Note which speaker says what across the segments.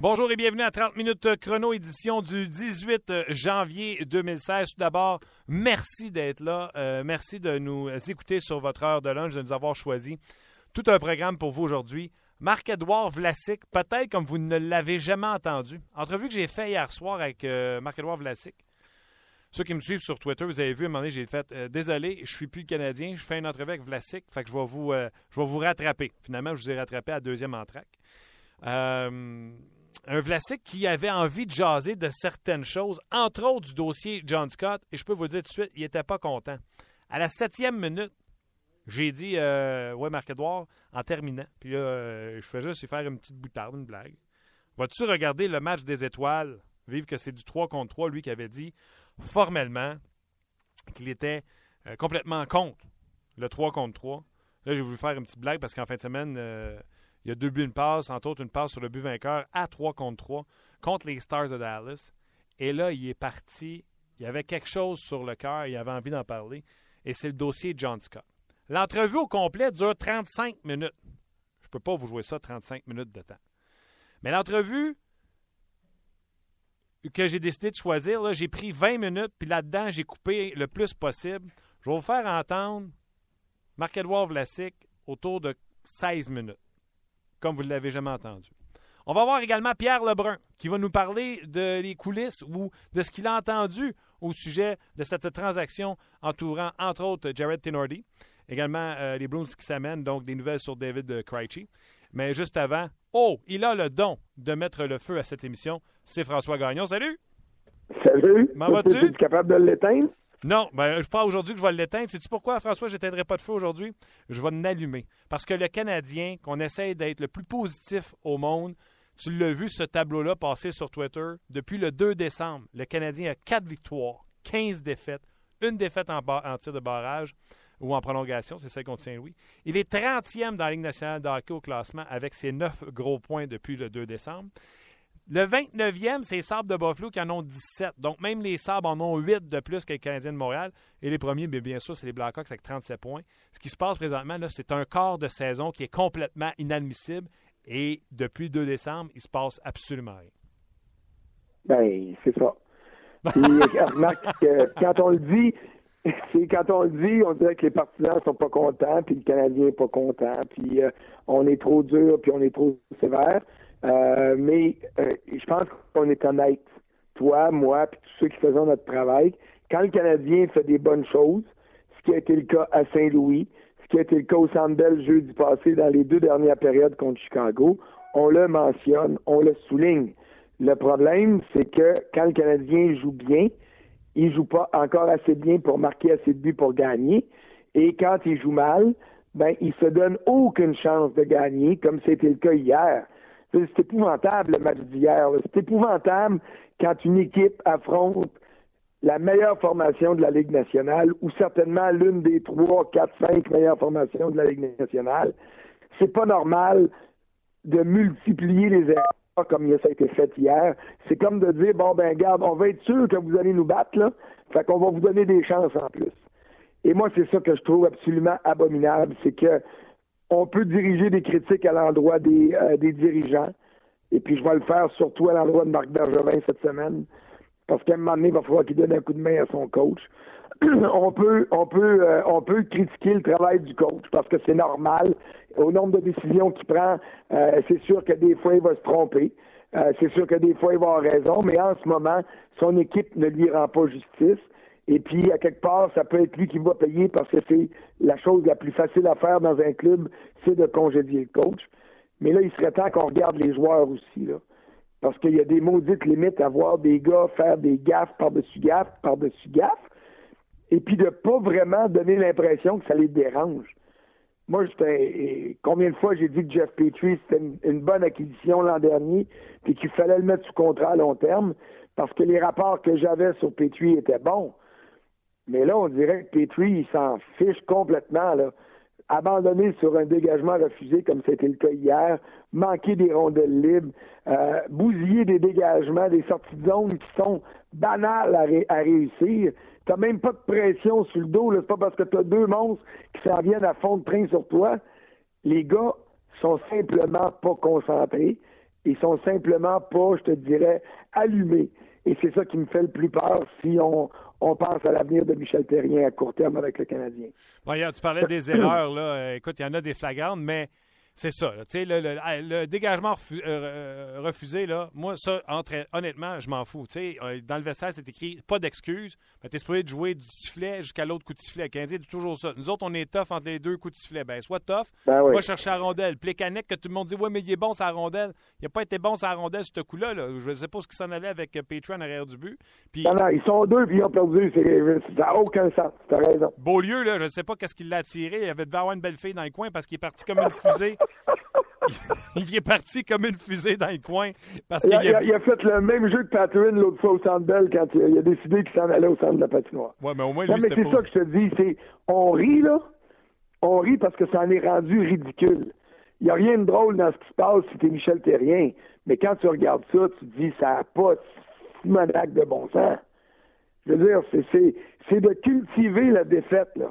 Speaker 1: Bonjour et bienvenue à 30 minutes chrono, édition du 18 janvier 2016. Tout d'abord, merci d'être là. Euh, merci de nous écouter sur votre heure de lunch, de nous avoir choisi tout un programme pour vous aujourd'hui. Marc-Edouard Vlasic, peut-être comme vous ne l'avez jamais entendu. Entrevue que j'ai fait hier soir avec euh, Marc-Edouard Vlasic. Ceux qui me suivent sur Twitter, vous avez vu, à un moment donné, j'ai fait euh, Désolé, je suis plus Canadien, je fais une entrevue avec Vlasic, fait que je vais vous, je vais vous rattraper. Finalement, je vous ai rattrapé à deuxième entraque. Euh, un Vlasic qui avait envie de jaser de certaines choses, entre autres du dossier John Scott, et je peux vous dire tout de suite, il n'était pas content. À la septième minute, j'ai dit euh, Ouais, Marc-Edouard, en terminant. Puis là, euh, je fais juste faire une petite boutarde, une blague. Vas-tu regarder le match des étoiles? Vive que c'est du 3 contre 3, lui qui avait dit formellement qu'il était euh, complètement contre le 3 contre 3. Là, j'ai voulu faire une petite blague parce qu'en fin de semaine, euh, il y a deux buts, une passe, entre autres une passe sur le but vainqueur à 3 contre 3 contre les Stars de Dallas. Et là, il est parti. Il avait quelque chose sur le cœur, il avait envie d'en parler. Et c'est le dossier John Scott. L'entrevue au complet dure 35 minutes. Je ne peux pas vous jouer ça 35 minutes de temps. Mais l'entrevue que j'ai décidé de choisir, j'ai pris 20 minutes, puis là-dedans, j'ai coupé le plus possible. Je vais vous faire entendre Marc-Edouard Vlasic autour de 16 minutes comme vous ne l'avez jamais entendu. On va voir également Pierre Lebrun qui va nous parler de les coulisses ou de ce qu'il a entendu au sujet de cette transaction entourant, entre autres, Jared Tenordi. Également, euh, les Bruins qui s'amènent, donc des nouvelles sur David Krejci. Mais juste avant, oh, il a le don de mettre le feu à cette émission. C'est François Gagnon. Salut!
Speaker 2: Salut!
Speaker 1: Comment vas-tu?
Speaker 2: Es capable de l'éteindre?
Speaker 1: Non, ben, je pas aujourd'hui que je vais l'éteindre. Sais-tu pourquoi, François, je n'éteindrai pas de feu aujourd'hui? Je vais l'allumer. Parce que le Canadien, qu'on essaye d'être le plus positif au monde, tu l'as vu, ce tableau-là passer sur Twitter. Depuis le 2 décembre, le Canadien a 4 victoires, 15 défaites, une défaite en, en tir de barrage ou en prolongation, c'est celle contre Saint-Louis. Il est 30e dans la Ligue nationale de au classement avec ses 9 gros points depuis le 2 décembre. Le 29e, c'est les Sabres de Buffalo qui en ont 17. Donc, même les Sabres en ont 8 de plus que les Canadiens de Montréal. Et les premiers, bien, bien sûr, c'est les Blackhawks avec 37 points. Ce qui se passe présentement, là, c'est un quart de saison qui est complètement inadmissible. Et depuis 2 décembre, il se passe absolument rien.
Speaker 2: Ben, c'est ça. remarque quand on le dit, c'est quand on le dit, on dirait que les partisans sont pas contents, puis le Canadien n'est pas content, puis euh, on est trop dur, puis on est trop sévère. Euh, mais euh, je pense qu'on est honnête, toi, moi, puis tous ceux qui faisons notre travail. Quand le Canadien fait des bonnes choses, ce qui a été le cas à Saint-Louis, ce qui a été le cas au Centre jeudi passé dans les deux dernières périodes contre Chicago, on le mentionne, on le souligne. Le problème, c'est que quand le Canadien joue bien, il joue pas encore assez bien pour marquer assez de buts pour gagner. Et quand il joue mal, ben, il se donne aucune chance de gagner, comme c'était le cas hier. C'est épouvantable le match d'hier. C'est épouvantable quand une équipe affronte la meilleure formation de la Ligue nationale, ou certainement l'une des trois, quatre, cinq meilleures formations de la Ligue nationale. C'est pas normal de multiplier les erreurs comme ça a été fait hier. C'est comme de dire, bon, ben, garde, on va être sûr que vous allez nous battre, là. Fait qu'on va vous donner des chances en plus. Et moi, c'est ça que je trouve absolument abominable, c'est que on peut diriger des critiques à l'endroit des, euh, des dirigeants. Et puis, je vais le faire surtout à l'endroit de Marc Bergevin cette semaine. Parce qu'à un moment donné, il va falloir qu'il donne un coup de main à son coach. on peut, on peut, euh, on peut critiquer le travail du coach parce que c'est normal. Au nombre de décisions qu'il prend, euh, c'est sûr que des fois, il va se tromper. c'est sûr que des fois, il va avoir raison. Mais en ce moment, son équipe ne lui rend pas justice. Et puis, à quelque part, ça peut être lui qui va payer parce que c'est la chose la plus facile à faire dans un club, c'est de congédier le coach. Mais là, il serait temps qu'on regarde les joueurs aussi, là. Parce qu'il y a des maudites limites à voir des gars faire des gaffes par-dessus gaffes, par-dessus gaffes, et puis de pas vraiment donner l'impression que ça les dérange. Moi, combien de fois j'ai dit que Jeff Petrie, c'était une, bonne acquisition l'an dernier, puis qu'il fallait le mettre sous contrat à long terme, parce que les rapports que j'avais sur Petrie étaient bons. Mais là, on dirait que Petrie, il s'en fiche complètement. Là. Abandonné sur un dégagement refusé, comme c'était le cas hier, manquer des rondelles libres, euh, bousiller des dégagements, des sorties de zone qui sont banales à, réussir. T'as même pas de pression sur le dos. C'est pas parce que tu as deux monstres qui s'en viennent à fond de train sur toi. Les gars sont simplement pas concentrés. Ils sont simplement pas, je te dirais, allumés. Et c'est ça qui me fait le plus peur si on, on pense à l'avenir de Michel Terrien à court terme avec le Canadien.
Speaker 1: Bon, tu parlais des erreurs, là. Écoute, il y en a des flagrantes, mais c'est ça. Le, le, le, dégagement euh, euh, refusé, là, moi, ça, honnêtement, je m'en fous. Euh, dans le vestiaire, c'est écrit pas d'excuses. Tu es supposé de jouer du sifflet jusqu'à l'autre coup de sifflet. Le Canadien dit toujours ça. Nous autres, on est tough entre les deux coups de sifflet. Ben, soit tough,
Speaker 2: ben
Speaker 1: va chercher la rondelle. Que tout le monde dit Ouais, mais il est bon, sa rondelle. Il n'a pas été bon, sa rondelle, ce coup-là. Je ne sais pas ce qui s'en allait avec Patreon en arrière du but.
Speaker 2: Puis... Non, non, ils sont deux, puis ils ont perdu. Ça n'a aucun sens. Tu as raison.
Speaker 1: Beaulieu, là, je ne sais pas qu'est-ce qui l'a attiré. Il avait devait avoir une belle fille dans le coin parce qu'il est parti comme une fusée. Il est parti comme une fusée dans le coin. Parce
Speaker 2: il, a, il, a, fait le même jeu que Patrick l'autre fois au Centre Bell quand il a décidé qu'il s'en allait au centre de la patinoire.
Speaker 1: Ouais, mais au moins,
Speaker 2: lui,
Speaker 1: non, mais
Speaker 2: c'est ça que je te dis. C'est, on rit, là. On rit parce que ça en est rendu ridicule. Il n'y a rien de drôle dans ce qui se passe si t'es Michel Terrien. Mais quand tu regardes ça, tu te dis, ça n'a pas de de bon sens. Je veux dire, c'est, c'est, c'est de cultiver la défaite, là.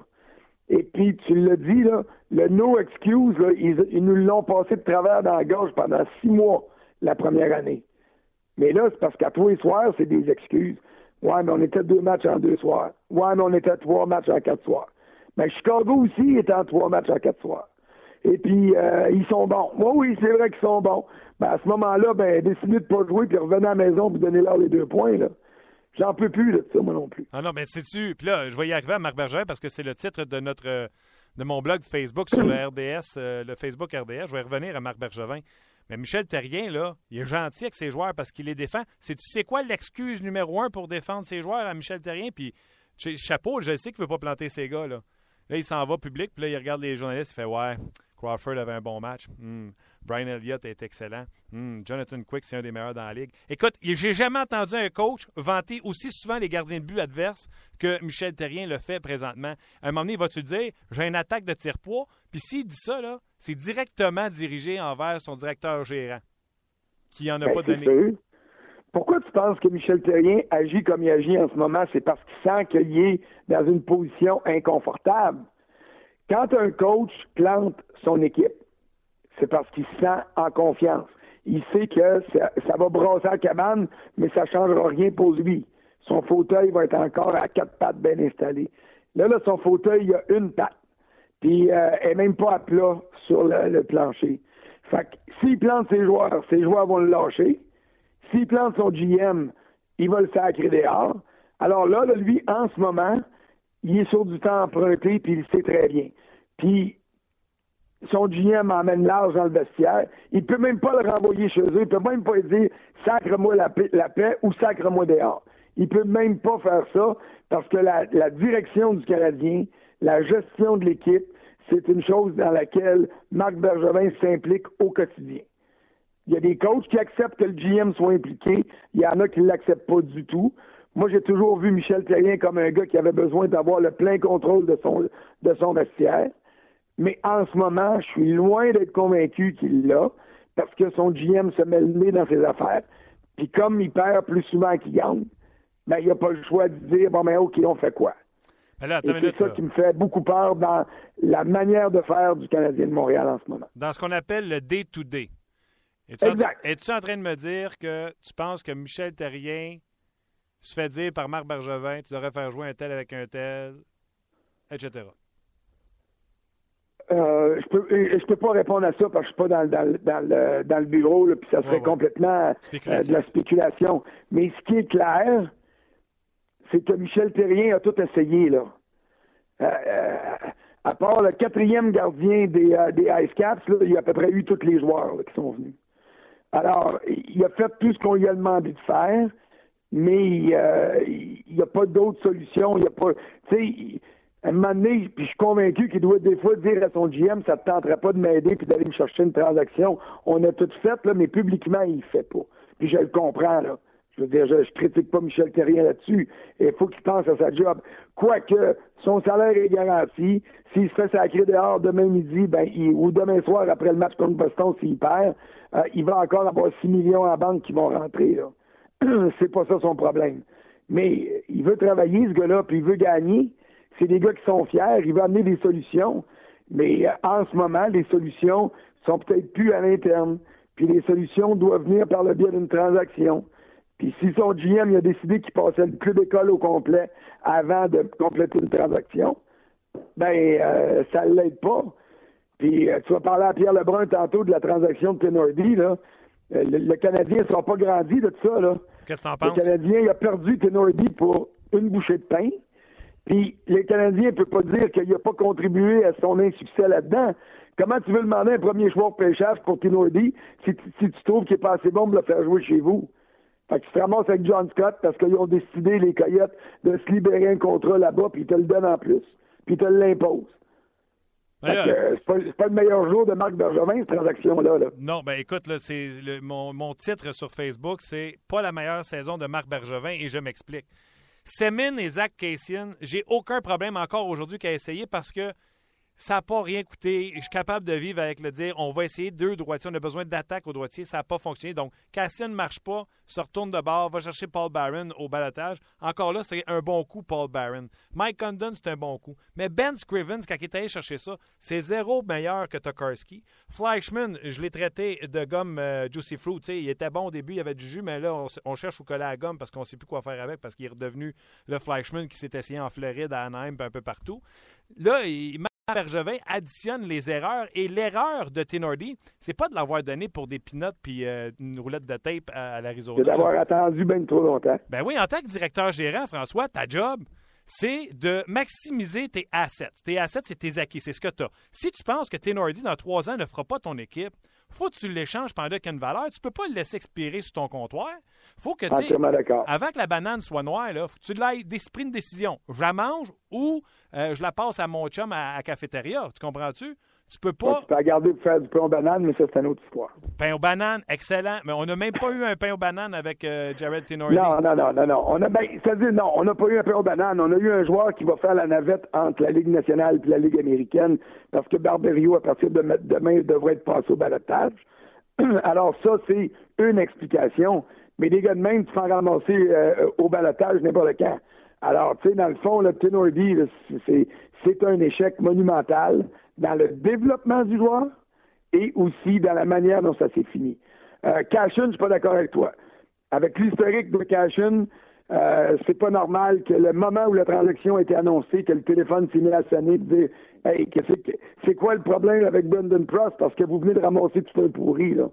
Speaker 2: Et puis, tu l'as dit, là, le no excuse, ils, nous l'ont passé de travers dans la gorge pendant six mois la première année. Mais là, c'est parce qu'à tous les soirs, c'est des excuses. Ouais, mais on était deux matchs en deux soirs. Ouais, mais on était trois matchs en quatre soirs. Mais Chicago aussi était en trois matchs en quatre soirs. Et puis, euh, ils sont bons. Moi, oui, c'est vrai qu'ils sont bons. Ben, à ce moment-là, ben, décidez de pas jouer puis revenez à la maison pour donner leur les deux points, là. J'en peux plus de ça, moi non plus.
Speaker 1: Ah non, mais sais-tu, puis là, je vais y arriver à Marc Berger parce que c'est le titre de notre de mon blog Facebook sur le RDS, euh, le Facebook RDS. Je vais revenir à Marc Bergevin. Mais Michel Terrien, là, il est gentil avec ses joueurs parce qu'il les défend. C'est tu sais quoi l'excuse numéro un pour défendre ses joueurs à Michel Terrien? Puis chapeau, je sais qu'il ne veut pas planter ses gars, là. Là, il s'en va public, puis là, il regarde les journalistes, il fait Ouais, Crawford avait un bon match. Hmm. Brian Elliott est excellent. Hmm, Jonathan Quick, c'est un des meilleurs dans la ligue. Écoute, j'ai jamais entendu un coach vanter aussi souvent les gardiens de but adverses que Michel Terrien le fait présentement. À un moment donné, va-tu dire? J'ai une attaque de tir-poids Puis s'il dit ça, là, c'est directement dirigé envers son directeur gérant, qui en a
Speaker 2: ben,
Speaker 1: pas donné.
Speaker 2: Pourquoi tu penses que Michel Terrien agit comme il agit en ce moment? C'est parce qu'il sent qu'il est dans une position inconfortable. Quand un coach plante son équipe, c'est parce qu'il se sent en confiance. Il sait que ça, va brasser la cabane, mais ça ne changera rien pour lui. Son fauteuil va être encore à quatre pattes bien installé. Là, là, son fauteuil, il a une patte. Puis, euh, elle n'est même pas à plat sur le, plancher. Fait que s'il plante ses joueurs, ses joueurs vont le lâcher. S'il plante son GM, il va le sacrer dehors. Alors là, là, lui, en ce moment, il est sur du temps emprunté, puis il sait très bien. Puis son GM emmène large dans le vestiaire. Il peut même pas le renvoyer chez eux. Il peut même pas dire sacre-moi la paix, ou sacre-moi dehors. Il peut même pas faire ça parce que la, direction du Canadien, la gestion de l'équipe, c'est une chose dans laquelle Marc Bergevin s'implique au quotidien. Il y a des coachs qui acceptent que le GM soit impliqué. Il y en a qui ne l'acceptent pas du tout. Moi, j'ai toujours vu Michel Terrien comme un gars qui avait besoin d'avoir le plein contrôle de son, de son vestiaire. Mais en ce moment, je suis loin d'être convaincu qu'il l'a, parce que son GM se met le nez dans ses affaires. Puis comme il perd plus souvent qu'il gagne, ben, il n'a pas le choix de dire bon, ben, OK, on fait quoi? c'est ça qui me fait beaucoup peur dans la manière de faire du Canadien de Montréal en ce moment.
Speaker 1: Dans ce qu'on appelle le day-to-day.
Speaker 2: exact.
Speaker 1: Es-tu en train de me dire que tu penses que Michel Terrien se fait dire par Marc Bergevin, tu devrais faire jouer un tel avec un tel, etc.?
Speaker 2: Euh, je peux je peux pas répondre à ça parce que je suis pas dans, dans, dans, le, dans le bureau, là, puis ça serait complètement euh, de la spéculation. Mais ce qui est clair, c'est que Michel Terrien a tout essayé, là. Euh, à part le quatrième gardien des, des Ice Caps, là, il y a à peu près eu tous les joueurs qui sont venus. Alors, il a fait tout ce qu'on lui a demandé de faire, mais il n'y a pas d'autre solution. Il y a pas. Tu sais, un moment donné, puis je suis convaincu qu'il doit des fois dire à son GM, ça ne te tenterait pas de m'aider puis d'aller me chercher une transaction. On a tout fait, là, mais publiquement, il ne fait pas. Puis je le comprends, là. Je veux dire, je, critique pas Michel Terrien là-dessus. Il faut qu'il pense à sa job. Quoique, son salaire est garanti. S'il se fait sacrer dehors demain midi, ben, ou demain soir après le match contre Boston, s'il perd, euh, il va encore avoir 6 millions en banque qui vont rentrer, là. C'est pas ça son problème. Mais il veut travailler, ce gars-là, puis il veut gagner c'est des gars qui sont fiers, il va amener des solutions, mais euh, en ce moment, les solutions sont peut-être plus à l'interne. Puis les solutions doivent venir par le biais d'une transaction. Puis si son GM a décidé qu'il passait le club école au complet avant de compléter une transaction, ben euh, ça ne l'aide pas. Puis euh, tu vas parler à Pierre Lebrun tantôt de la transaction de Tenordi, là. Le, Canadien ne sera pas grandi de tout ça, là.
Speaker 1: Qu'est-ce que penses?
Speaker 2: Le Canadien il a perdu Tenordi pour une bouchée de pain. Puis le Canadien ne peut pas dire qu'il n'a pas contribué à son insuccès là-dedans. Comment tu veux demander un premier choix de pêchage pour Tenordi si, si tu trouves qu'il n'est pas assez bon de le faire jouer chez vous? Fait que tu te ramasses avec John Scott parce qu'ils ont décidé, les Coyotes, de se libérer un contrat là-bas, puis ils te le donnent en plus. Puis ils te l'imposent. Euh, c'est pas, le meilleur jour de Marc Bergevin, cette transaction-là.
Speaker 1: Non, ben écoute, là, c'est mon, mon, titre sur Facebook, c'est pas la meilleure saison de Marc Bergevin et je m'explique. Semin et Zach Cassian, j'ai aucun problème encore aujourd'hui qu'à essayer parce que ça n'a pas rien coûté. Je suis capable de vivre avec le dire on va essayer deux droitiers, on a besoin d'attaque au droitier, ça n'a pas fonctionné. Donc, Cassian ne marche pas, se retourne de bord, va chercher Paul Barron au balotage. Encore là, c'est un bon coup, Paul Barron. Mike Condon, c'est un bon coup. Mais Ben Scrivens, quand il est allé chercher ça, c'est zéro meilleur que Tokarski. Fleischman, je l'ai traité de gomme euh, Juicy Fruit. il était bon au début, il y avait du jus, mais là, on, cherche au collet à gomme parce qu'on ne sait plus quoi faire avec parce qu'il est redevenu le Fleischman qui s'est essayé en Floride, à Anaheim, un peu partout. Là, il Bergevin additionne les erreurs et l'erreur de Tenordi, c'est pas de l'avoir donné pour des pinottes puis euh, une roulette de tape à, l'Arizona.
Speaker 2: C'est d'avoir attendu bien trop longtemps.
Speaker 1: Ben oui, en tant que directeur gérant, François, ta job, c'est de maximiser tes assets. Tes assets, c'est tes acquis, c'est ce que tu as. Si tu penses que Tenordi, dans trois ans, ne fera pas ton équipe, faut que tu l'échanges pendant qu'il y a une valeur. Tu peux pas le laisser expirer sur ton comptoir. faut que, tu avant que la banane soit noire, là, faut que tu l'aies pris une décision. Je la mange ou euh, je la passe à mon chum à, à cafétéria. Tu comprends-tu? Tu peux pas.
Speaker 2: tu peux la garder pour faire du pain aux bananes, mais ça, c'est une autre histoire.
Speaker 1: Pain aux bananes, excellent. Mais on n'a même pas eu un pain aux bananes avec euh, Jared Tenordi.
Speaker 2: Non, non, non, non, non. On a, ben, c'est-à-dire, non, on n'a pas eu un pain aux bananes. On a eu un joueur qui va faire la navette entre la Ligue nationale et la Ligue américaine parce que Barberio, à partir de demain, devrait être passé au balotage. Alors, ça, c'est une explication. Mais des gars de même, tu fais ramasser euh, au balotage n'importe quand. Alors, tu sais, dans le fond, le Tenordi, c'est un échec monumental dans le développement du joueur et aussi dans la manière dont ça s'est fini. Euh, Cashin, je suis pas d'accord avec toi. Avec l'historique de Cashin, euh, c'est pas normal que le moment où la transaction a été annoncée, que le téléphone s'est mis à sonner et dire Hey, c'est quoi le problème avec Brendan Prost? Parce que vous venez de ramasser tout un pourri, là.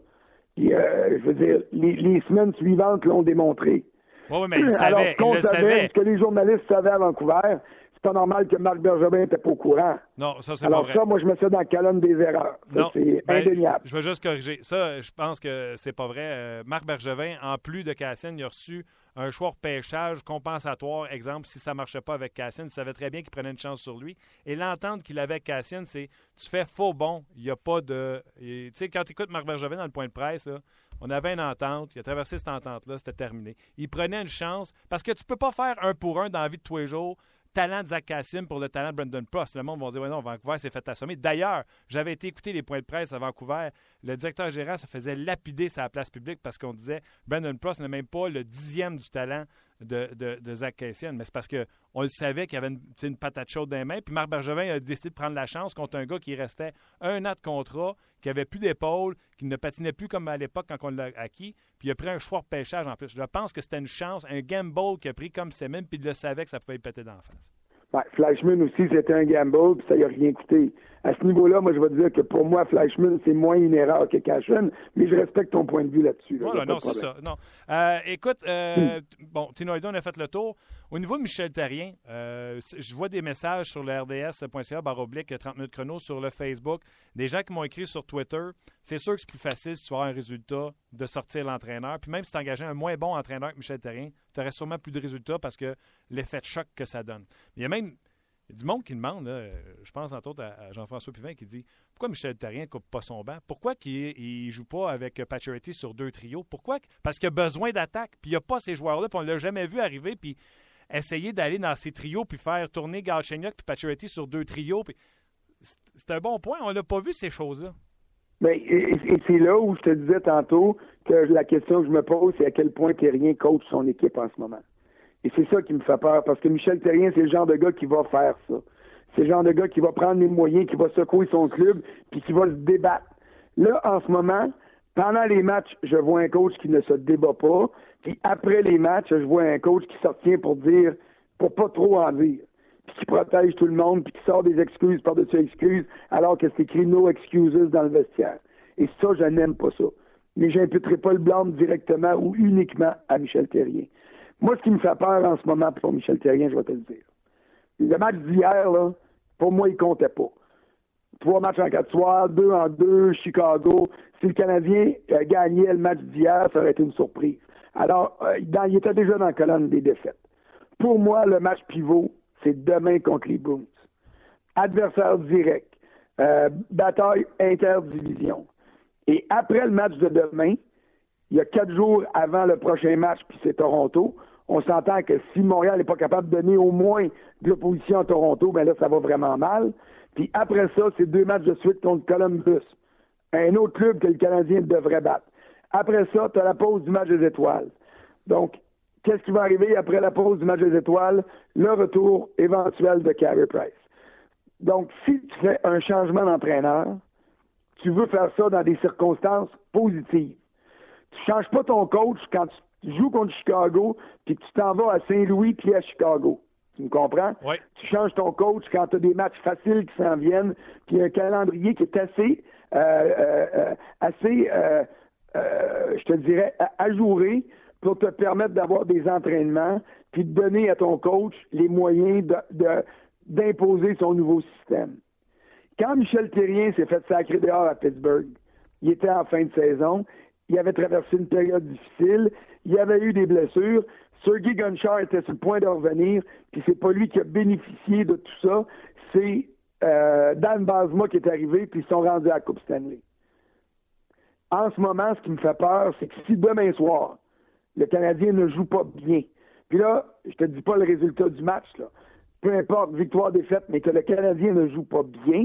Speaker 2: Puis, euh, je veux dire, les, semaines suivantes l'ont démontré.
Speaker 1: Oui, mais il Alors, savait, il
Speaker 2: savait. Ce que les journalistes savaient à Vancouver, pas normal que Marc Bergevin n'était pas au courant.
Speaker 1: Non, ça, c'est
Speaker 2: pas
Speaker 1: vrai.
Speaker 2: Alors ça, moi, je mets ça dans la colonne des erreurs. Non, c'est ben, indéniable.
Speaker 1: Je veux juste corriger. Ça, je pense que c'est pas vrai. Euh, Marc Bergevin, en plus de Cassine, il a reçu un choix de pêchage compensatoire. Exemple, si ça ne marchait pas avec Cassine, il savait très bien qu'il prenait une chance sur lui. Et l'entente qu'il avait avec Cassine, c'est tu fais faux bon. Il n'y a pas de. Tu sais, quand tu écoutes Marc Bergevin dans le point de presse, là, on avait une entente, il a traversé cette entente-là, c'était terminé. Il prenait une chance parce que tu peux pas faire un pour un dans la vie de tous les jours talent de Zach Cassim pour le talent de Brandon Prost. Le monde va dire, ouais, non, Vancouver s'est fait assommer. D'ailleurs, j'avais été écouter les points de presse à Vancouver. Le directeur gérant se faisait lapider sa place publique parce qu'on disait, Brandon Prost n'a même pas le dixième du talent de, de, Zach Cassian. Mais c'est parce qu'on le savait qu'il y avait une, une, patate chaude dans les mains. Puis Marc Bergevin a décidé de prendre la chance contre un gars qui restait un an de contrat, qui avait plus d'épaule, qui ne patinait plus comme à l'époque quand on l'a acquis. Puis il a pris un choix de pêchage en plus. Je pense que c'était une chance, un gamble qu'il a pris comme c'est même, puis il le savait que ça pouvait péter dans la face.
Speaker 2: Flashman aussi, c'était un gamble, puis ça n'a rien coûté. À ce niveau-là, moi, je vais te dire que pour moi, Flashman, c'est moins une erreur que Cashman, mais je respecte ton point de vue là-dessus.
Speaker 1: voilà, non, c'est ça. Non. Euh, écoute, euh, hmm. bon, Tino on a fait le tour. Au niveau de Michel Terrien, euh, je vois des messages sur le RDS.ca, barre oblique, 30 minutes chrono, sur le Facebook. Des gens qui m'ont écrit sur Twitter. C'est sûr que c'est plus facile si tu as un résultat de sortir l'entraîneur. Puis même si tu engagé un moins bon entraîneur que Michel Terrien, tu aurais sûrement plus de résultats parce que l'effet de choc que ça donne. Il y a même du monde qui demande, je pense entre autres à, Jean-François Pivin qui dit pourquoi Michel Terrien ne coupe pas son banc? Pourquoi il ne joue pas avec Pacioretty sur deux trios? Pourquoi Parce qu'il a besoin d'attaque, puis il n'y a pas ces joueurs-là, puis on ne l'a jamais vu arriver, puis essayer d'aller dans ces trios, puis faire tourner Galchenyuk puis Pacioretty sur deux trios. C'est un bon point, on n'a pas vu ces choses-là.
Speaker 2: Mais et, c'est là où je te disais tantôt que la question que je me pose, c'est à quel point Terrien coach son équipe en ce moment. Et c'est ça qui me fait peur, parce que Michel Terrien, c'est le genre de gars qui va faire ça. C'est le genre de gars qui va prendre les moyens, qui va secouer son club, puis qui va se débattre. Là, en ce moment, Pendant les matchs, je vois un coach qui ne se débat pas. Puis après les matchs, je vois un coach qui s'obtient pour dire, pour pas trop en dire. Puis qui protège tout le monde, puis qui sort des excuses par-dessus excuses, alors que c'est écrit no excuses dans le vestiaire. Et ça, je n'aime pas ça. Mais j'imputerai pas le blâme directement ou uniquement à Michel Terrien. Moi, ce qui me fait peur en ce moment pour Michel Terrien, je vais te le dire. Le match d'hier, pour moi, il comptait pas. Trois matchs en quatre soirs, deux en deux, Chicago. Si le Canadien gagnait le match d'hier, ça aurait été une surprise. Alors, euh, il était déjà dans la colonne des défaites. Pour moi, le match pivot, c'est demain contre les Bruins. Adversaire direct. Euh, bataille interdivision. Et après le match de demain, il y a quatre jours avant le prochain match, puis c'est Toronto, on s'entend que si Montréal n'est pas capable de donner au moins de l'opposition à Toronto, ben là, ça va vraiment mal. Puis après ça, c'est deux matchs de suite contre Columbus, un autre club que le Canadien devrait battre. Après ça, tu as la pause du match des étoiles. Donc, qu'est-ce qui va arriver après la pause du match des étoiles? Le retour éventuel de Carey Price. Donc, si tu fais un changement d'entraîneur, tu veux faire ça dans des circonstances positives. Tu changes pas ton coach quand tu joues contre Chicago, puis tu t'en vas à Saint-Louis puis à Chicago. Tu me comprends?
Speaker 1: Oui.
Speaker 2: Tu changes ton coach quand tu as des matchs faciles qui s'en viennent, puis un calendrier qui est assez, euh, euh, assez, euh, je te dirais, ajouré pour te permettre d'avoir des entraînements, puis de donner à ton coach les moyens d'imposer de, son nouveau système. Quand Michel Terrien s'est fait sacrer dehors à Pittsburgh, il était en fin de saison, il avait traversé une période difficile, il y avait eu des blessures, Sergei Gonchar était sur le point de revenir, puis c'est pas lui qui a bénéficié de tout ça, c'est euh, Dan Basma qui est arrivé, puis ils sont rendus à la Coupe Stanley. En ce moment, ce qui me fait peur, c'est que si demain soir, le Canadien ne joue pas bien, puis là, je te dis pas le résultat du match, peu importe, victoire, défaite, mais que le Canadien ne joue pas bien,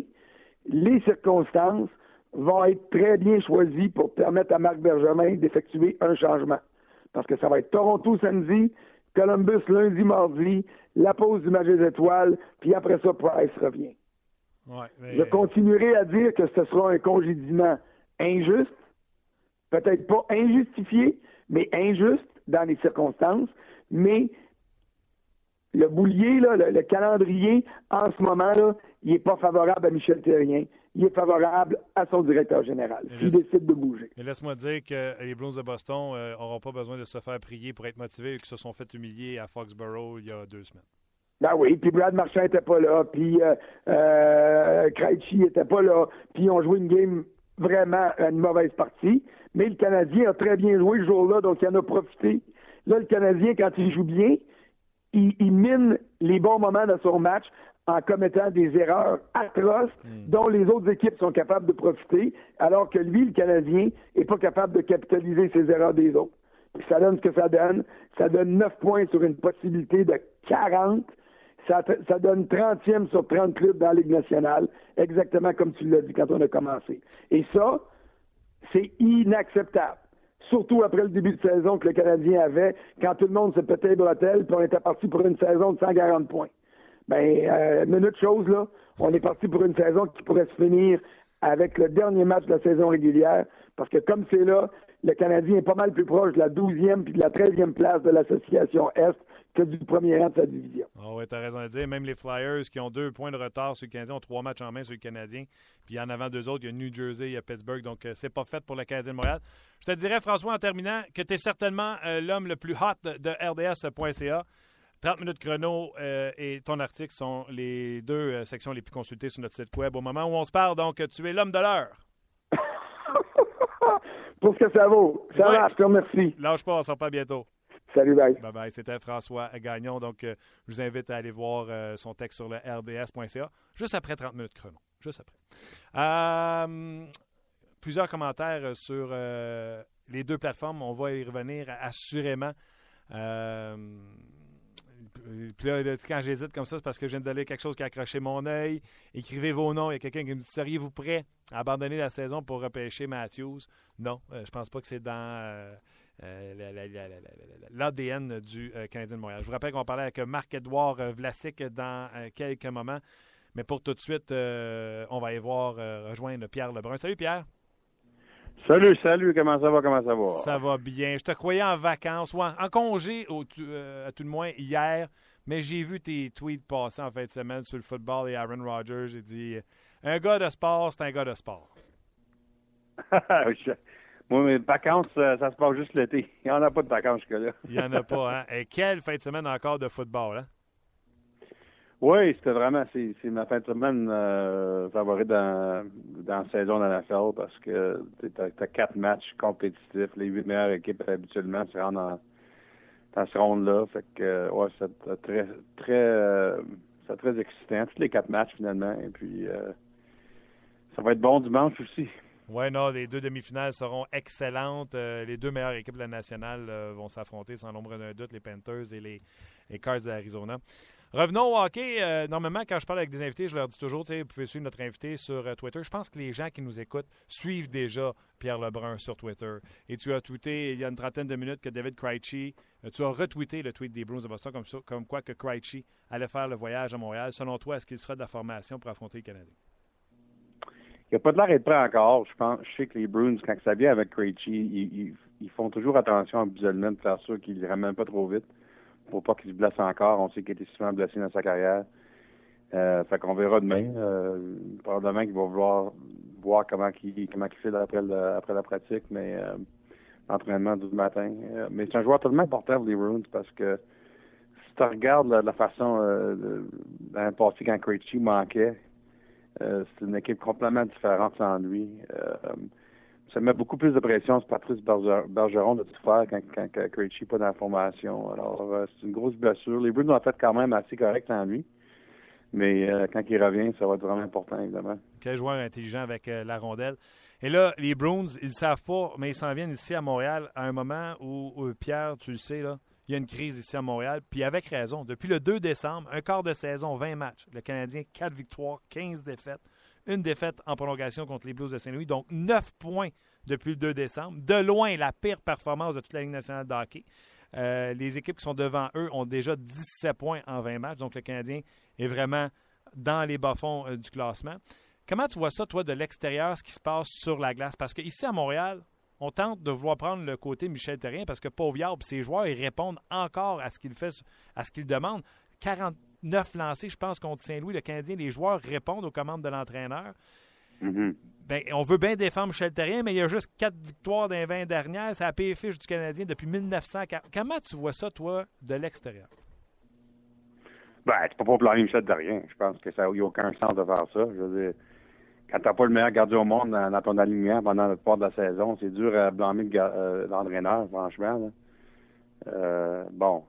Speaker 2: les circonstances vont être très bien choisies pour permettre à Marc Bergevin d'effectuer un changement parce que ça va être Toronto samedi, Columbus lundi, mardi, la pause du match des étoiles, puis après ça, Price revient. Je continuerai à dire que ce sera un congédiement injuste, peut-être pas injustifié, mais injuste dans les circonstances, mais le boulier, le, calendrier, en ce moment, là, il n'est pas favorable à Michel Terrien il est favorable à son directeur général s'il décide de bouger.
Speaker 1: Mais laisse-moi dire que les Blues de Boston n'auront euh, pas besoin de se faire prier pour être motivés et qu'ils se sont fait humilier à Foxborough il y a deux semaines.
Speaker 2: Ben oui, puis Brad Marchand n'était pas là, puis euh, euh, Krejci n'était pas là, puis ils ont joué une game vraiment une mauvaise partie. Mais le Canadien a très bien joué ce jour-là, donc il en a profité. Là, le Canadien, quand il joue bien, il, il mine les bons moments de son match en commettant des erreurs atroces hmm. dont les autres équipes sont capables de profiter, alors que lui, le Canadien, n'est pas capable de capitaliser ces erreurs des autres. ça donne ce que ça donne. Ça donne 9 points sur une possibilité de 40. Ça, ça donne 30e sur 30 clubs dans la Ligue nationale, exactement comme tu l'as dit quand on a commencé. Et ça, c'est inacceptable. Surtout après le début de saison que le Canadien avait, quand tout le monde se pétait les bretelles, puis on était parti pour une saison de 140 points. Ben, euh, minute chose, là, on est parti pour une saison qui pourrait se finir avec le dernier match de la saison régulière, parce que comme c'est là, le Canadien est pas mal plus proche de la 12e puis de la 13e place de l'association Est que du premier rang de sa division.
Speaker 1: Ah oui, tu as raison de dire. Même les Flyers qui ont deux points de retard sur le Canadien ont trois matchs en main sur le Canadien. Puis en avant deux autres, il y a New Jersey, il y a Pittsburgh. Donc, euh, c'est pas fait pour le Canadien de Montréal. Je te dirais, François, en terminant, que tu es certainement euh, l'homme le plus hot de RDS.ca. 30 minutes chrono euh, et ton article sont les deux euh, sections les plus consultées sur notre site web au moment où on se parle. Donc, tu es l'homme de l'heure.
Speaker 2: Pour ce que ça vaut. Ça va, je te remercie.
Speaker 1: Lâche pas, on se reparle bientôt.
Speaker 2: Salut, bye.
Speaker 1: Bye bye. C'était François Gagnon. Donc, euh, je vous invite à aller voir son texte sur le rds.ca juste après 30 minutes chrono. Juste après. plusieurs commentaires sur les deux plateformes. On va y revenir assurément. Puis là, quand j'hésite comme ça, c'est parce que je viens de donner quelque chose qui a accroché mon œil. Écrivez vos noms. Il y a quelqu'un qui me dit Seriez-vous prêt à abandonner la saison pour repêcher Matthews? Non, euh, je pense pas que c'est dans l'ADN du Canadien de Montréal. Je vous rappelle qu'on parlait avec Marc-Edouard Vlasic dans quelques moments. Mais pour tout de suite, on va aller voir rejoindre Pierre Lebrun. Salut Pierre.
Speaker 3: Salut, salut, comment ça va, comment ça va?
Speaker 1: Ça va bien. Je te croyais en vacances ou en, congé, euh, à tout le moins, hier, mais j'ai vu tes tweets passer en fin de semaine sur le football et Aaron Rodgers. J'ai dit, un gars de sport, c'est un gars de sport.
Speaker 3: Moi, mes vacances, euh, ça, se passe juste l'été. Il n'y en a pas de vacances jusque-là.
Speaker 1: Il n'y en a pas, hein? Et quelle fin de semaine encore de football, hein?
Speaker 3: Oui, c'était vraiment, c'est, ma fin de semaine euh, favorite dans, dans la saison de la NFL parce que tu as, quatre matchs compétitifs. Les huit meilleures équipes habituellement se rendent dans, dans ce ronde-là. Fait que, ouais, c'est très, très, euh, c'est très excitant. Tous les quatre matchs finalement. Et puis, euh, ça va être bon dimanche aussi.
Speaker 1: Oui, non, les deux demi-finales seront excellentes. Euh, les deux meilleures équipes de la nationale euh, vont s'affronter sans nombre d'un doute, les Panthers et les, les Cards de l'Arizona. Revenons au hockey. Euh, normalement, quand je parle avec des invités, je leur dis toujours, vous pouvez suivre notre invité sur Twitter. Je pense que les gens qui nous écoutent suivent déjà Pierre Lebrun sur Twitter. Et tu as tweeté il y a une trentaine de minutes que David Krejci, tu as retweeté le tweet des Bruins de Boston comme, comme quoi que Krejci allait faire le voyage à Montréal. Selon toi, est-ce qu'il sera de la formation pour affronter les Canadiens?
Speaker 3: Il n'y a pas de l'air d'être prêt encore. Je pense, je sais que les Bruins, quand ça vient avec Krejci, ils, font toujours attention visuellement de faire sûr qu'ils ne ramènent pas trop vite pour pas qu'il se blesse encore. On sait qu'il a été souvent blessé dans sa carrière. Euh, fait qu'on verra demain. Euh, probablement qu'il va vouloir voir comment il comment il fait après, après la pratique, mais euh, l'entraînement du matin. Euh, mais c'est un joueur tellement important pour les Bruins parce que si tu regardes la, façon euh, d'un passé quand Krejci manquait, c'est une équipe complètement différente sans lui. Euh, ça met beaucoup plus de pression sur Patrice Bergeron de tout faire quand, quand, n'est pas dans la formation. Alors, euh, c'est une grosse blessure. Les Bruins ont fait quand même assez correct sans lui. Mais quand il revient, ça va être vraiment important, évidemment.
Speaker 1: Quel joueur intelligent avec la rondelle. Et là, les Bruins, ils ne savent pas, mais ils s'en viennent ici à Montréal à un moment où Pierre, tu le sais, là, il y a une crise ici à Montréal, puis avec raison. Depuis le 2 décembre, un quart de saison, 20 matchs. Le Canadien, 4 victoires, 15 défaites. Une défaite en prolongation contre les Blues de Saint-Louis. Donc, 9 points depuis le 2 décembre. De loin, la pire performance de toute la Ligue nationale de hockey. Euh, les équipes qui sont devant eux ont déjà 17 points en 20 matchs. Donc, le Canadien est vraiment dans les bas-fonds euh, du classement. Comment tu vois ça, toi, de l'extérieur, ce qui se passe sur la glace? Parce qu'ici, à Montréal, on tente de vouloir prendre le côté Michel Terrien parce que pauvre ses joueurs, ils répondent encore à ce qu'il fait, à ce qu'il demande. 49 lancés, je pense, contre Saint-Louis, le Canadien, les joueurs répondent aux commandes de l'entraîneur.
Speaker 3: Mm-hmm.
Speaker 1: ben, on veut bien défendre Michel Terrien, mais il y a juste quatre victoires dans les 20 dernières. C'est la pire fiche du Canadien depuis 1940. Comment tu vois ça, toi, de l'extérieur?
Speaker 3: Ben, peux pas blâmer Michel Terrien. Je pense que ça n'a aucun sens de faire ça. Je veux dire, quand t'as pas le meilleur gardien au monde dans, ton alignement pendant la part de la saison, c'est dur à blâmer euh, l'entraîneur, franchement. Euh, bon,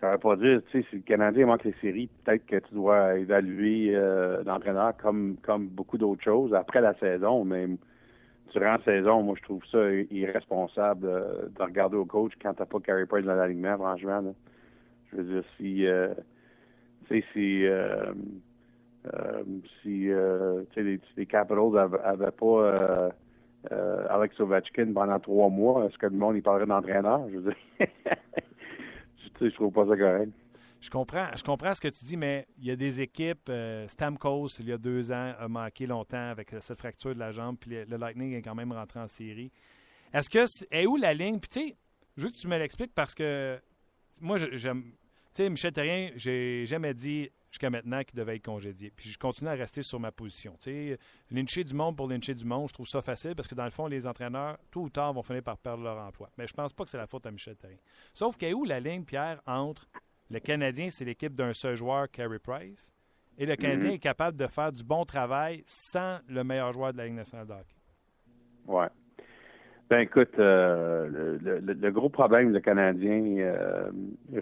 Speaker 3: ça veut pas dire, tu sais, si le Canadien manque les séries, peut-être que tu dois évaluer euh, l'entraîneur comme comme beaucoup d'autres choses après la saison, mais durant la saison, moi je trouve ça irresponsable de regarder au coach quand t'as pas Carey Price dans l'alignement, franchement. Je veux dire, si tu sais, si euh, si euh, les, les Capitals n'avaient pas euh, euh, Alex Ovechkin pendant trois mois, est-ce que le monde y parlerait d'entraîneur? Je veux trouve pas ça correct.
Speaker 1: Je comprends, je comprends ce que tu dis, mais il y a des équipes. Stamkos, il y a deux ans, a manqué longtemps avec cette fracture de la jambe, puis le, Lightning est quand même rentré en série. Est-ce que est où la ligne? Puis tu sais, je veux que tu me l'expliques parce que moi, j'aime. Tu sais, Michel Terrien, j'ai jamais dit jusqu'à maintenant qui devait être congédié. Puis je continue à rester sur ma position. Tu sais, lyncher du monde pour lyncher du monde, je trouve ça facile parce que dans le fond, les entraîneurs, tôt ou tard, vont finir par perdre leur emploi. Mais je pense pas que c'est la faute à Michel Therrien. Sauf a où la ligne, Pierre, entre le Canadien, c'est l'équipe d'un seul joueur, Carey Price, et le Canadien mhm. est capable de faire du bon travail sans le meilleur joueur de la Ligue nationale de hockey?
Speaker 3: Ouais. Ben écoute, euh, le, gros problème le Canadien euh,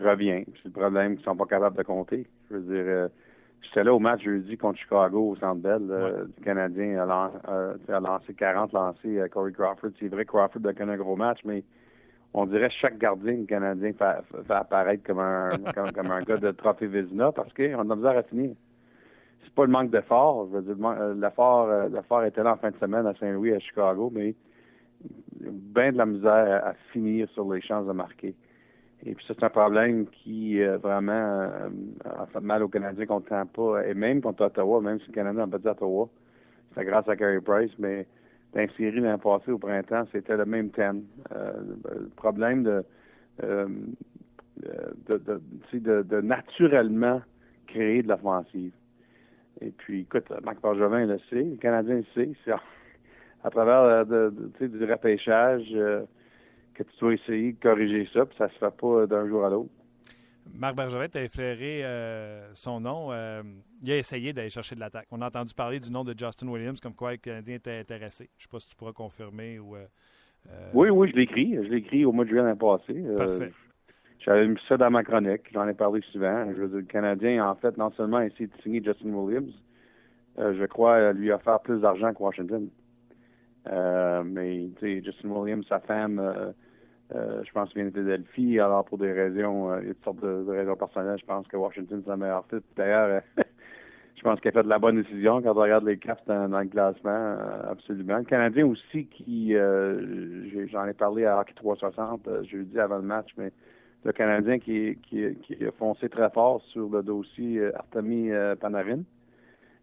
Speaker 3: revient. C'est le problème qu'ils sont pas capables de compter. Je veux dire, euh, j'étais là au match jeudi contre Chicago au Centre Bell. Le Canadien a, lancé 40 lancés à Corey Crawford. C'est vrai que Crawford a connu un gros match, mais on dirait que chaque gardien du Canadien fait, apparaître comme un, comme, un gars de trophée Vizina parce qu'on a besoin à finir. C'est pas le manque d'effort. Je veux dire, l'effort, l'effort était là en fin de semaine à Saint-Louis, à Chicago, mais bien de la misère à, finir sur les chances de marquer. Et puis ça, c'est un problème qui euh, vraiment euh, a fait mal aux Canadiens contre pas et même contre Ottawa, même si le Canadien n'a pas dit Ottawa. C'est grâce à Carey Price, mais série l'an passé au printemps, c'était le même thème. le problème de, de, de, naturellement créer de l'offensive. Et puis, écoute, Marc Bergevin le sait, le Canadien le sait, c'est à travers de, du repêchage que tu dois essayer de corriger ça, puis ça se fait pas d'un jour à l'autre.
Speaker 1: Marc Bergevin a effleuré euh, son nom. Euh, il a essayé d'aller chercher de l'attaque. On a entendu parler du nom de Justin Williams, comme quoi le Canadien était intéressé. Je ne sais pas si tu pourras confirmer ou. Euh,
Speaker 3: oui, oui, je l'ai écrit. Je l'ai écrit au mois de juillet l'année passé.
Speaker 1: Parfait.
Speaker 3: J'avais mis ça dans ma chronique. J'en ai parlé souvent. Je veux dire, le Canadien, en fait, non seulement a essayé de signer Justin Williams, je crois lui offert plus d'argent que Washington. Mais, tu sais, Justin Williams, sa femme euh, je pense vient de Philadelphie. Alors, pour des raisons, euh, une sorte de, raisons personnelles, je pense que Washington, c'est la meilleure fit. D'ailleurs, euh, je pense qu'il a fait de la bonne décision quand on regarde les Caps dans, le classement, absolument. Le Canadien aussi, qui, j'en ai parlé à Hockey 360 jeudi avant le match, mais le Canadien qui, qui, a foncé très fort sur le dossier Artemi Panarin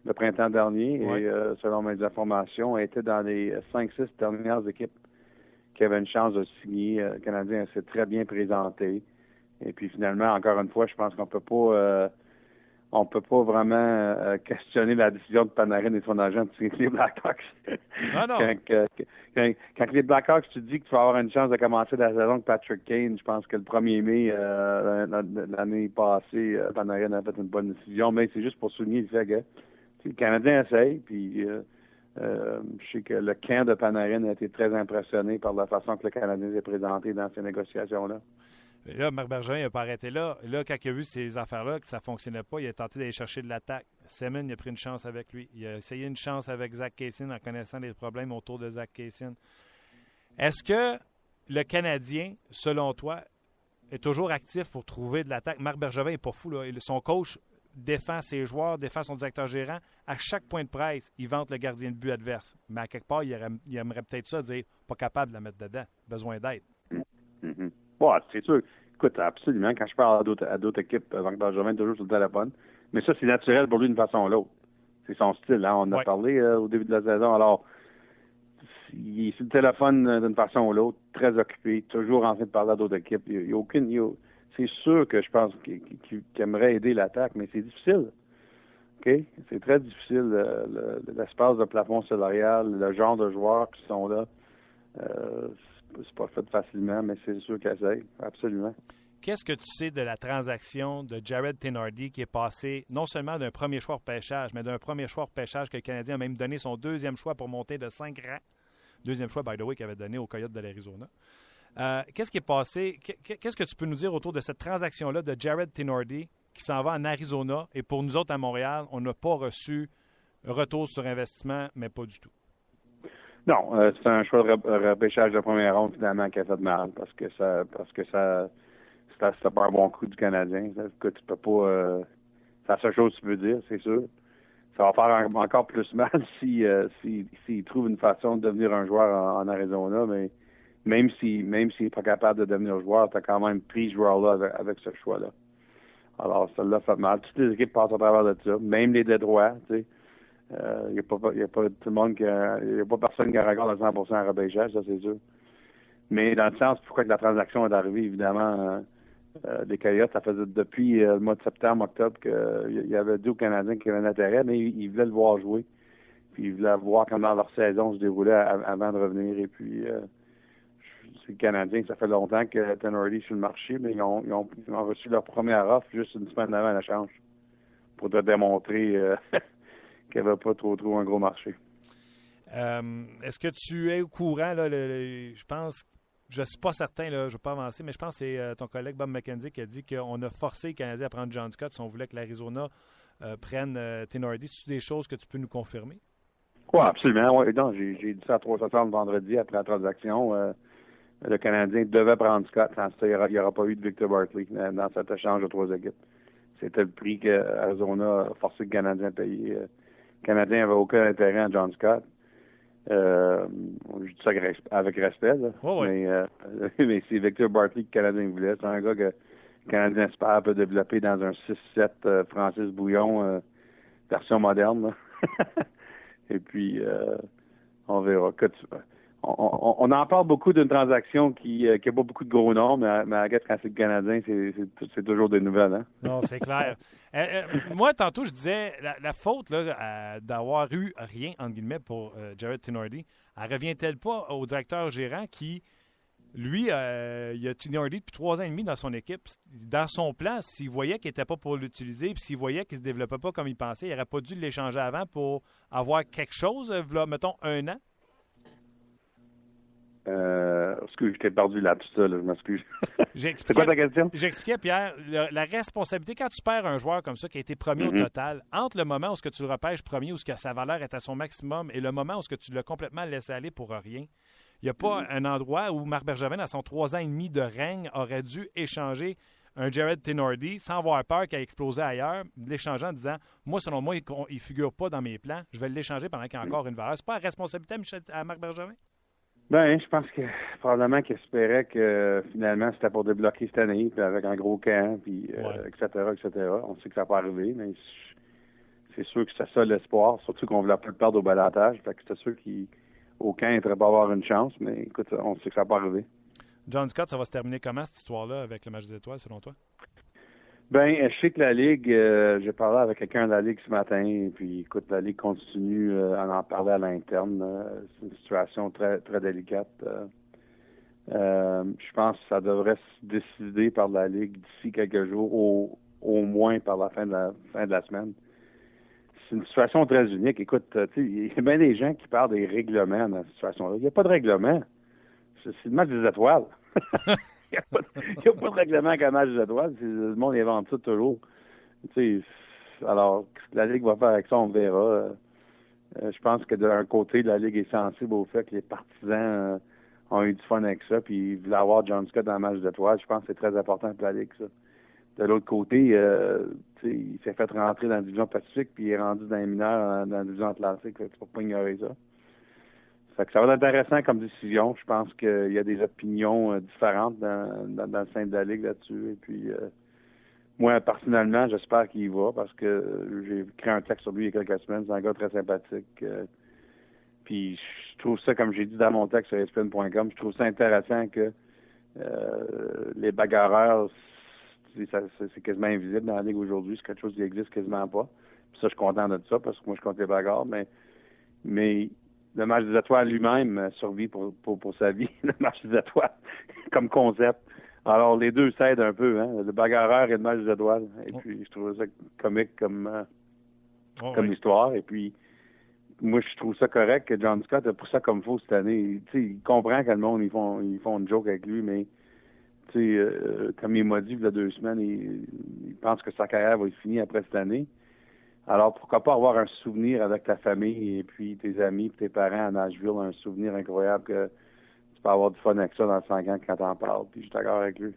Speaker 3: le printemps dernier et selon mes informations, était dans les 5-6 dernières équipes qui avait une chance de signer. Euh, le Canadien s'est très bien présenté. Et puis finalement, encore une fois, je pense qu'on peut pas euh, on peut pas vraiment euh, questionner la décision de Panarin et son agent de signer les Blackhawks.
Speaker 1: Ah non.
Speaker 3: quand, les Blackhawks, tu dis que tu vas avoir une chance de commencer la saison avec Patrick Kane, je pense que le 1er mai l'année passée, Panarin a fait une bonne décision, mais c'est juste pour souligner le fait que le Canadien essaye, puis euh, je sais que le camp de Panarin a été très impressionné par la façon que le Canadien s'est présenté dans ces négociations-là.
Speaker 1: Là, Marc Bergerin n'a pas arrêté là. Là, quand il a vu ces affaires-là, que ça ne fonctionnait pas, il a tenté d'aller chercher de l'attaque. Semen, il a pris une chance avec lui. Il a essayé une chance avec Zach Kaysen en connaissant les problèmes autour de Zach Kaysen. Est-ce que le Canadien, selon toi, est toujours actif pour trouver de l'attaque? Marc Bergevin n'est pas fou. Là. Son coach défend ses joueurs, défend son directeur gérant. À chaque point de presse, il vante le gardien de but adverse. Mais à quelque part, il, aimerait peut-être ça, dire pas capable de la mettre dedans, besoin d'aide.
Speaker 3: Mm c'est sûr. Écoute, absolument. Quand je parle à d'autres équipes, Marc Benjamin toujours sur le téléphone. Mais ça, c'est naturel pour lui d'une façon ou l'autre. C'est son style. Hein? On en a parlé euh, au début de la saison. Alors, il est sur le téléphone euh, d'une façon ou l'autre, très occupé, toujours en train de parler à d'autres équipes. Il n'y a, aucune c'est sûr que je pense qu'il aimerait aider l'attaque, mais c'est difficile. C'est très difficile, l'espace de plafond salarial, le genre de joueurs qui sont là. Euh, c'est pas fait facilement, mais c'est sûr qu'il essaye, absolument.
Speaker 1: Qu'est-ce que tu sais de la transaction de Jared Tenardi qui est passé non seulement d'un premier choix pêchage, mais d'un premier choix pêchage que le Canadien a même donné son deuxième choix pour monter de cinq rangs. Deuxième choix, by the way, qu'il avait donné au Coyote de l'Arizona. Euh, qu'est-ce qui est passé? Qu'est-ce que tu peux nous dire autour de cette transaction-là de Jared Tenordi qui s'en va en Arizona et pour nous autres à Montréal, on n'a pas reçu retour sur investissement, mais pas du tout?
Speaker 3: Non, euh, c'est un choix de repêchage de première ronde finalement qui a fait mal parce que ça parce que ça c'était pas un bon coup du Canadien. Que tu peux pas euh, c'est la seule chose que tu peux dire, c'est sûr. Ça va faire encore plus mal si s'il trouve une façon de devenir un joueur en, en Arizona, mais même si même s'il n'est pas capable de devenir joueur, tu as quand même pris ce joueur-là avec, ce choix-là. Alors, l'a fait mal. Toutes les équipes passent à travers de ça, même les Détroits, tu sais. Il euh, n'y a, pas, tout le monde qui a, y a pas personne qui regarde à 100% à repêchage, ça c'est sûr. Mais dans le sens pourquoi que la transaction est arrivée, évidemment, euh, euh des Coyotes, ça faisait depuis euh, le mois de septembre, octobre, qu'il y avait deux Canadiens qui avaient un intérêt, mais ils, voulaient le voir jouer. Puis ils voulaient voir comment leur saison se déroulait avant de revenir. Et puis c'est le Canadien. Ça fait longtemps que Tenority sur le marché, mais ils ont, reçu leur première offre juste une semaine avant la change pour te démontrer euh, qu'il n'y avait pas trop trop un gros marché.
Speaker 1: Euh, est-ce que tu es au courant, là, je pense, je ne suis pas certain, là, je ne vais pas avancer, mais je pense que c'est euh, ton collègue Bob McKenzie qui a dit qu'on a forcé les Canadiens à prendre John Scott si on voulait que l'Arizona prenne euh, Tenority. C'est des choses que tu peux nous confirmer?
Speaker 3: Oui, absolument. j'ai, dit ça à 360 vendredi après la transaction le Canadien devait prendre Scott. il n'y aura, pas eu de Victor Barkley dans cet échange de trois équipes. C'était le prix que Arizona a forcé le Canadien à payer. Le Canadien n'avait aucun intérêt en John Scott. Euh, je dis ça avec respect, mais, euh, mais c'est Victor Barkley que le Canadien voulait. C'est un gars que le Canadien espère peut développer dans un 6-7 euh, Francis Bouillon version moderne. Et puis, On verra. On, en parle beaucoup d'une transaction qui n'a pas beaucoup de gros noms, mais, mais à quand c'est le Canadien, c'est toujours des nouvelles. Hein?
Speaker 1: Non, c'est clair. moi, tantôt, je disais, la, faute d'avoir eu rien, entre guillemets, pour Jared Tinordi, elle revient-elle pas au directeur gérant qui lui, euh, il a Tinordi depuis trois ans et demi dans son équipe. Dans son plan, s'il voyait qu'il n'était pas pour l'utiliser, puis s'il voyait qu'il ne se développait pas comme il pensait, il n'aurait pas dû l'échanger avant pour avoir quelque chose, mettons, un an?
Speaker 3: Euh, excuse, je t'ai perdu là, tout ça, je m'excuse.
Speaker 1: C'est quoi ta question? J'expliquais, Pierre, la, responsabilité, quand tu perds un joueur comme ça qui a été premier au mm-hmm. total, entre le moment où ce que tu le repêches premier, où ce que sa valeur est à son maximum, et le moment où ce que tu l'as complètement laissé aller pour rien, il n'y a pas un endroit où Marc Bergevin, à son trois ans et demi de règne, aurait dû échanger un Jared Tenordi sans avoir peur qu'il ait explosé ailleurs, l'échanger en disant Moi, selon moi, il ne figure pas dans mes plans, je vais l'échanger pendant qu'il a encore une valeur. C'est pas la responsabilité à, Marc Bergevin?
Speaker 3: Ben, je pense que probablement qu'il espérait que finalement c'était pour débloquer cette année, puis avec un gros camp, puis etc., euh, etc. On sait que ça n'a pas arrivé, mais c'est sûr que c'est ça l'espoir, surtout qu'on voulait pas le perdre au balatage. Fait que c'était sûr qu'il aucun ne pas avoir une chance, mais écoute, on sait que ça va pas arriver.
Speaker 1: John Scott, ça va se terminer comment cette histoire-là avec le match des étoiles, selon toi?
Speaker 3: Ben, je sais que la Ligue, euh, j'ai parlé avec quelqu'un de la Ligue ce matin, et puis écoute, la Ligue continue euh, à en parler à l'interne. Euh, c'est une situation très très délicate. je pense que ça devrait se décider par la Ligue d'ici quelques jours, au, au moins par la fin de la fin de la semaine c'est une situation très unique. Écoute, il y a bien des gens qui parlent des règlements dans cette situation-là. Il n'y a pas de règlement. C'est le match des étoiles. N'y a, pas de règlement qu'un match des étoiles. Le monde invente ça toujours. alors, ce que la Ligue va faire avec ça, on verra. Euh, je pense que d'un côté, la Ligue est sensible au fait que les partisans euh, ont eu du fun avec ça, puis ils voulaient avoir John Scott dans le match des étoiles. Je pense que c'est très important pour la Ligue, ça. De l'autre côté, euh, il s'est fait rentrer dans la division Pacifique, puis il est rendu dans les mineurs dans la division Atlantique. Tu peux pas ignorer ça. Ça, ça va être intéressant comme décision. Je pense qu'il y a des opinions euh, différentes dans, dans, le sein de la Ligue là-dessus. Et puis, euh, moi, personnellement, j'espère qu'il y va parce que j'ai écrit un texte sur lui il y a quelques semaines. C'est un gars très sympathique. puis, je trouve ça, comme j'ai dit dans mon texte sur ESPN.com, je trouve ça intéressant que les bagarreurs c'est quasiment invisible dans la Ligue aujourd'hui. C'est quelque chose qui existe quasiment pas. Puis ça, je suis content de ça parce que moi, je compte les bagarres. Mais, mais le match des étoiles lui-même survit pour, pour, sa vie, le match des étoiles, comme concept. Alors, les deux s'aident un peu, hein, le bagarreur et le match des étoiles. Et puis, je trouve ça comique comme, euh, oh, comme histoire. Et puis, moi, je trouve ça correct que John Scott a pris ça comme faux cette année. Il, il comprend que le monde, ils font, ils font une joke avec lui, mais euh, comme il m'a dit il y a deux semaines, il, pense que sa carrière va être finie après cette année. Alors, pourquoi pas avoir un souvenir avec ta famille et puis tes amis et tes parents à Nashville, un souvenir incroyable que tu peux avoir du fun avec ça dans 5 ans quand t'en parles. Puis je suis d'accord avec lui.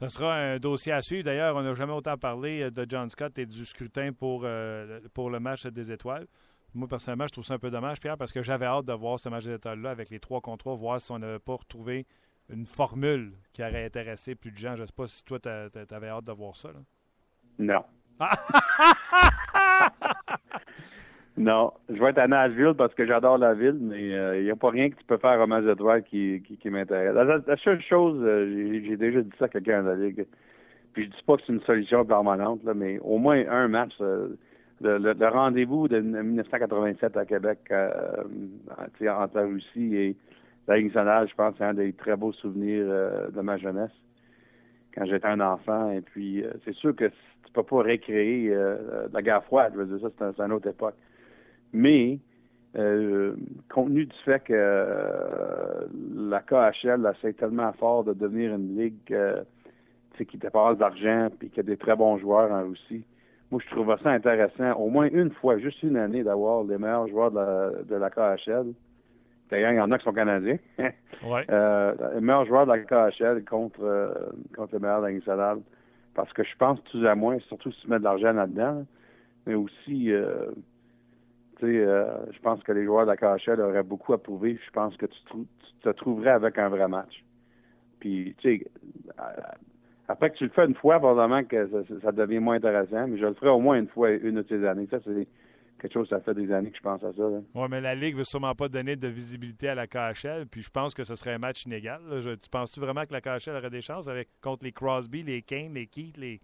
Speaker 1: Ce sera un dossier à suivre. D'ailleurs, on n'a jamais autant parlé euh, de John Scott et du scrutin pour, euh, pour le match des étoiles. Moi, personnellement, je trouve ça un peu dommage, Pierre, parce que j'avais hâte de voir ce match des étoiles-là avec les trois contre trois, voir si on n'avait pas retrouvé une formule qui aurait intéressé plus de gens. Je ne sais pas si toi, tu avais hâte de voir ça.
Speaker 3: Non. non, je vais être à Nashville parce que j'adore la ville, mais il euh, n'y a pas rien que tu peux faire à match qui, qui, m'intéresse. La, seule chose, euh, j'ai déjà dit ça à quelqu'un dans la Ligue, puis je dis pas que c'est une solution permanente, là, mais au moins un match, euh, le, rendez-vous de 1987 à Québec entre la Russie et la Ligue je pense, c'est un des très beaux souvenirs de ma jeunesse, quand j'étais un enfant. Et puis, c'est sûr que tu peux pas récréer la guerre froide, je veux dire, ça, c'est une autre époque. Mais, compte tenu du fait que la KHL essaie tellement fort de devenir une ligue qui dépasse d'argent puis qui a des très bons joueurs en Russie, moi, je trouve ça intéressant, au moins une fois, juste une année, d'avoir les meilleurs joueurs de la, de la KHL D'ailleurs, il y en a qui sont canadiens.
Speaker 1: ouais.
Speaker 3: euh, le meilleur joueur de la KHL contre, euh, contre le meilleur de la nationale. Parce que je pense, tout à moins, surtout si tu mets de l'argent là-dedans, mais aussi, euh, euh, je pense que les joueurs de la KHL auraient beaucoup à prouver. Je pense que tu, te trouverais avec un vrai match. Puis, tu sais, après que tu le fais une fois, probablement que ça, devient moins intéressant, mais je le ferai au moins une fois une de ces années. Ça, c'est quelque chose, ça fait des années que je pense à ça.
Speaker 1: Oui, mais la Ligue veut sûrement pas donner de visibilité à la KHL, puis je pense que ce serait un match inégal. tu penses-tu vraiment que la KHL aurait des chances avec contre les Crosby, les Kane, les Keith, les,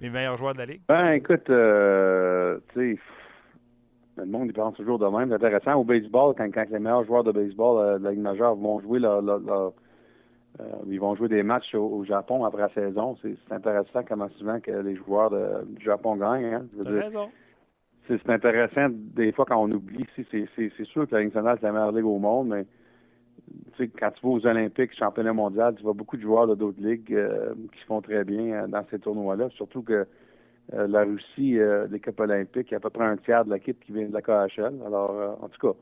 Speaker 1: les meilleurs joueurs de la Ligue?
Speaker 3: Ben, écoute, euh, tu sais, le monde, il pense toujours de même. C'est intéressant au baseball, quand, quand les meilleurs joueurs de baseball euh, de la Ligue majeure vont jouer leur, leur, euh, ils vont jouer des matchs au, Japon après la saison. C'est intéressant comment souvent que les joueurs de, du Japon gagnent. Hein. C'est intéressant des fois quand on oublie. C'est sûr que la Ligue nationale, c'est la meilleure ligue au monde, mais quand tu vas aux Olympiques, championnat mondial, tu vois beaucoup de joueurs de d'autres ligues euh, qui font très bien dans ces tournois-là. Surtout que euh, la Russie, euh, l'équipe olympique, il y a à peu près un tiers de l'équipe qui vient de la KHL. Alors, euh, en tout cas,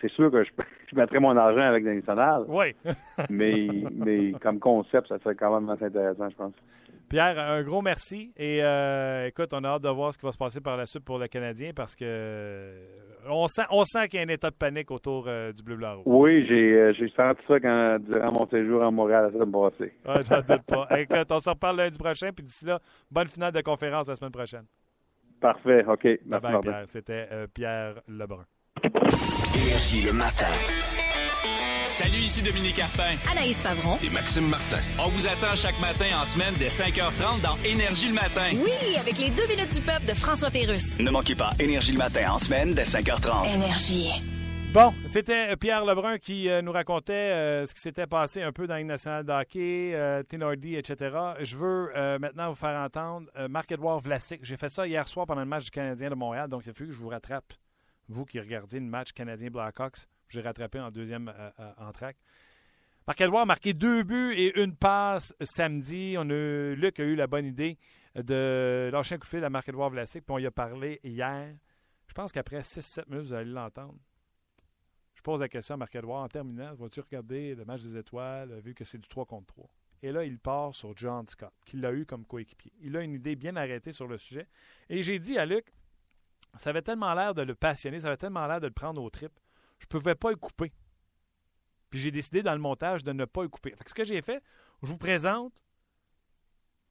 Speaker 3: c'est sûr que je, je mettrais mon argent avec les nationales.
Speaker 1: Oui.
Speaker 3: mais, mais comme concept, ça serait quand même assez intéressant, je pense.
Speaker 1: Pierre, un gros merci. Et écoute, on a hâte de voir ce qui va se passer par la suite pour le Canadien parce que on sent, on sent qu'il y a un état de panique autour du bleu blanc
Speaker 3: Oui, j'ai, j'ai senti ça quand, durant mon séjour à Montréal la semaine passée.
Speaker 1: Ah, j'en doute pas. écoute, on se reparle lundi prochain. Puis d'ici là, bonne finale de conférence la semaine prochaine.
Speaker 3: Parfait. OK.
Speaker 1: Merci, bye Pierre. C'était Pierre Lebrun.
Speaker 4: Énergie le matin.
Speaker 5: Salut, ici Dominique Carpin.
Speaker 6: Anaïs Favron.
Speaker 7: Et Maxime Martin.
Speaker 5: On vous attend chaque matin en semaine dès 5h30 dans Énergie le matin.
Speaker 6: Oui, avec les deux minutes du peuple de François Pérusse.
Speaker 4: Ne manquez pas Énergie le matin en semaine dès 5h30.
Speaker 6: Énergie.
Speaker 1: Bon, c'était Pierre Lebrun qui euh, nous racontait euh, ce qui s'était passé un peu dans la nationale de hockey, euh, etc. Je veux euh, maintenant vous faire entendre Marc-Edouard Vlasic. J'ai fait ça hier soir pendant le match du Canadien de Montréal, donc il a fallu que je vous rattrape. Vous qui regardiez le match canadien Blackhawks, j'ai rattrapé en deuxième euh, euh, entraque. Marc-Edouard a marqué deux buts et une passe samedi. On a, Luc a eu la bonne idée de lâcher un coup de fil à Marc-Edouard Vlasic, puis on y a parlé hier. Je pense qu'après 6-7 minutes, vous allez l'entendre. Je pose la question à Marc-Edouard en terminant. Vas-tu regarder le match des étoiles, vu que c'est du 3 contre 3? Et là, il part sur John Scott, qui l'a eu comme coéquipier. Il a une idée bien arrêtée sur le sujet. Et j'ai dit à Luc, ça avait tellement l'air de le passionner, ça avait tellement l'air de le prendre au trip je ne pouvais pas y couper. Puis j'ai décidé dans le montage de ne pas y couper. ce que j'ai fait, je vous présente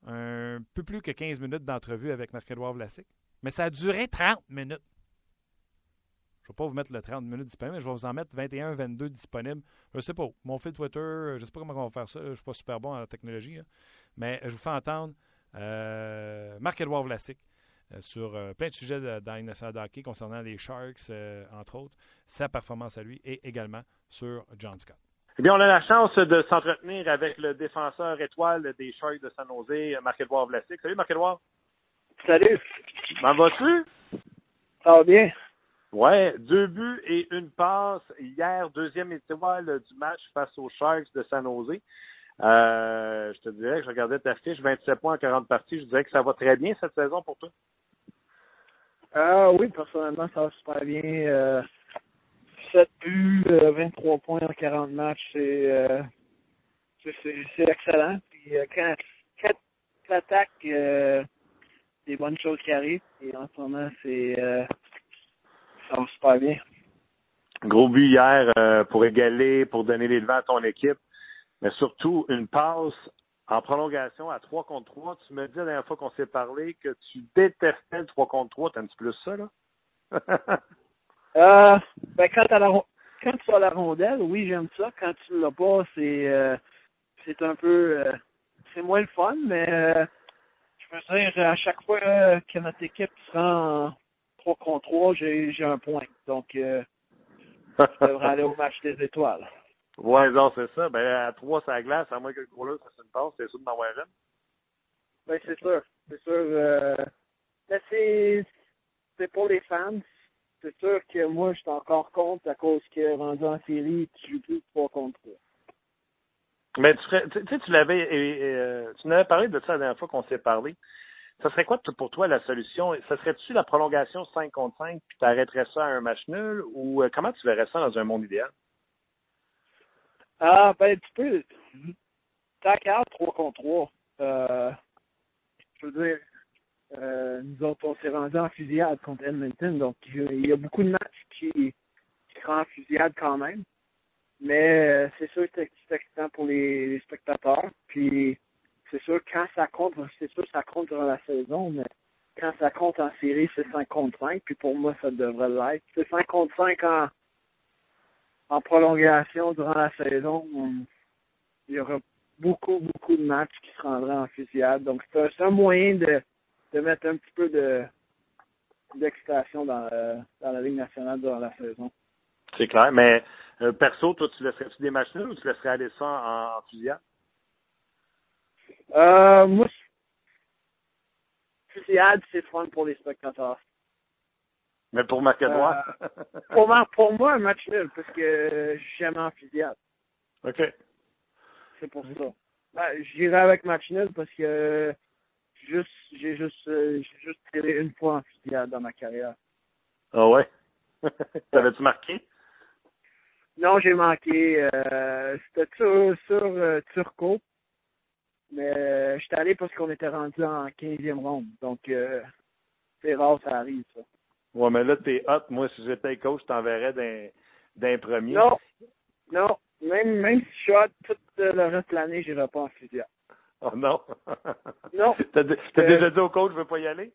Speaker 1: un peu plus que 15 minutes d'entrevue avec Marc-Edouard Vlasic. Mais ça a duré 30 minutes. Je ne vais pas vous mettre le 30 minutes disponible, mais je vais vous en mettre 21, 22 disponibles. Je ne sais pas. Mon fil Twitter, je ne sais pas comment on va faire ça. Je ne suis pas super bon en technologie. Hein. Mais je vous fais entendre euh, Marc-Edouard Vlasic sur euh, plein de sujets dans les nationale hockey concernant les Sharks, euh, entre autres, sa performance à lui et également sur John Scott.
Speaker 8: Eh bien, on a la chance de s'entretenir avec le défenseur étoile des Sharks de San Jose, Marc-Edouard Vlasic. Salut, Marc-Edouard.
Speaker 9: Salut.
Speaker 8: M'en vas-tu?
Speaker 9: Ça va bien.
Speaker 8: Ouais, deux buts et une passe hier, deuxième étoile du match face aux Sharks de San Jose. Euh, je te dirais que je regardais ta fiche, 27 points en 40 parties. Je dirais que ça va très bien cette saison pour toi.
Speaker 9: Ah oui, personnellement, ça va super bien. Euh, 7 buts, 23 euh, points en 40 matchs, euh, c'est excellent. Puis euh, quand, quand tu attaques, euh, des bonnes choses qui arrivent. Et en ce moment, c'est ça va super bien.
Speaker 8: Gros but hier pour égaler, pour donner les devants à ton équipe mais surtout une passe en prolongation à 3 contre 3. Tu me dis la dernière fois qu'on s'est parlé que tu détestais le 3 contre 3. T'aimes-tu plus ça, là?
Speaker 9: euh, ben, quand, la, quand tu as la rondelle, oui, j'aime ça. Quand tu l'as pas, c'est, euh, c'est un peu, euh, c'est moins le fun, mais euh, je veux dire, à chaque fois que notre équipe sera en 3 contre 3, j'ai, j'ai un point. Donc, euh, je devrais aller au match des étoiles.
Speaker 8: Ouais, non, c'est ça. Ben, à trois, ça glace, à moins que le gros ça se une passe, c'est sûr de m'envoyer une.
Speaker 9: Ben, c'est sûr. C'est sûr. Euh... Mais c'est, c'est pour les fans. C'est sûr que moi, je suis encore contre à cause que rendu en série, tu joues plus 3 contre 3.
Speaker 8: Mais tu serais, tu sais, tu l'avais, euh, tu n'avais parlé de ça la dernière fois qu'on s'est parlé. Ça serait quoi pour toi la solution? Ça serait-tu la prolongation 5 contre 5 puis tu arrêterais ça à un match nul? Ou euh, comment tu verrais ça dans un monde idéal?
Speaker 9: Ah, ben, tu peux. T'as 3 contre 3. Euh, je veux dire, euh, nous autres, on s'est rendu en fusillade contre Edmonton, donc il y a beaucoup de matchs qui, qui seront en fusillade quand même. Mais euh, c'est sûr que c'est excitant pour les, spectateurs. Puis c'est sûr quand ça compte, c'est sûr que ça compte durant la saison, mais quand ça compte en série, c'est 5 contre 5, puis pour moi, ça devrait l'être. C'est 5 contre 5 en, en prolongation durant la saison. Il y aura beaucoup, beaucoup de matchs qui se rendraient en fusillade. Donc, c'est un, moyen de, de mettre un petit peu de d'excitation dans, euh, dans la Ligue nationale durant la saison.
Speaker 8: C'est clair. Mais euh, perso, toi, tu laisserais-tu des matchs nuls ou tu laisserais aller ça en, en fusillade?
Speaker 9: Euh, moi, fusillade, c'est fun pour les spectateurs.
Speaker 8: Mais pour Macédoine?
Speaker 9: Pour moi, pour moi, un match nul, parce que j'aime en.
Speaker 8: OK.
Speaker 9: C'est pour ça. Ben, J'irai avec match nul parce que juste j'ai juste euh, j'ai juste tiré une fois en fusillade dans ma carrière.
Speaker 8: Ah ouais? T'avais-tu marqué?
Speaker 9: Non, j'ai manqué. Euh, C'était sur, sur euh, Turco. Mais euh, j'étais allé parce qu'on était rendu en 15e ronde. Donc euh, c'est rare, ça arrive, ça.
Speaker 8: Ouais, mais là, t'es hot. Moi, si j'étais coach, je t'enverrais d'un, d'un premier.
Speaker 9: Non, non. Même, même si je suis hot, tout euh, le reste de l'année, j'irai pas en fusillade.
Speaker 8: Oh non?
Speaker 9: Non.
Speaker 8: T'as, t'as
Speaker 9: Euh,
Speaker 8: déjà dit au coach, je veux pas y aller?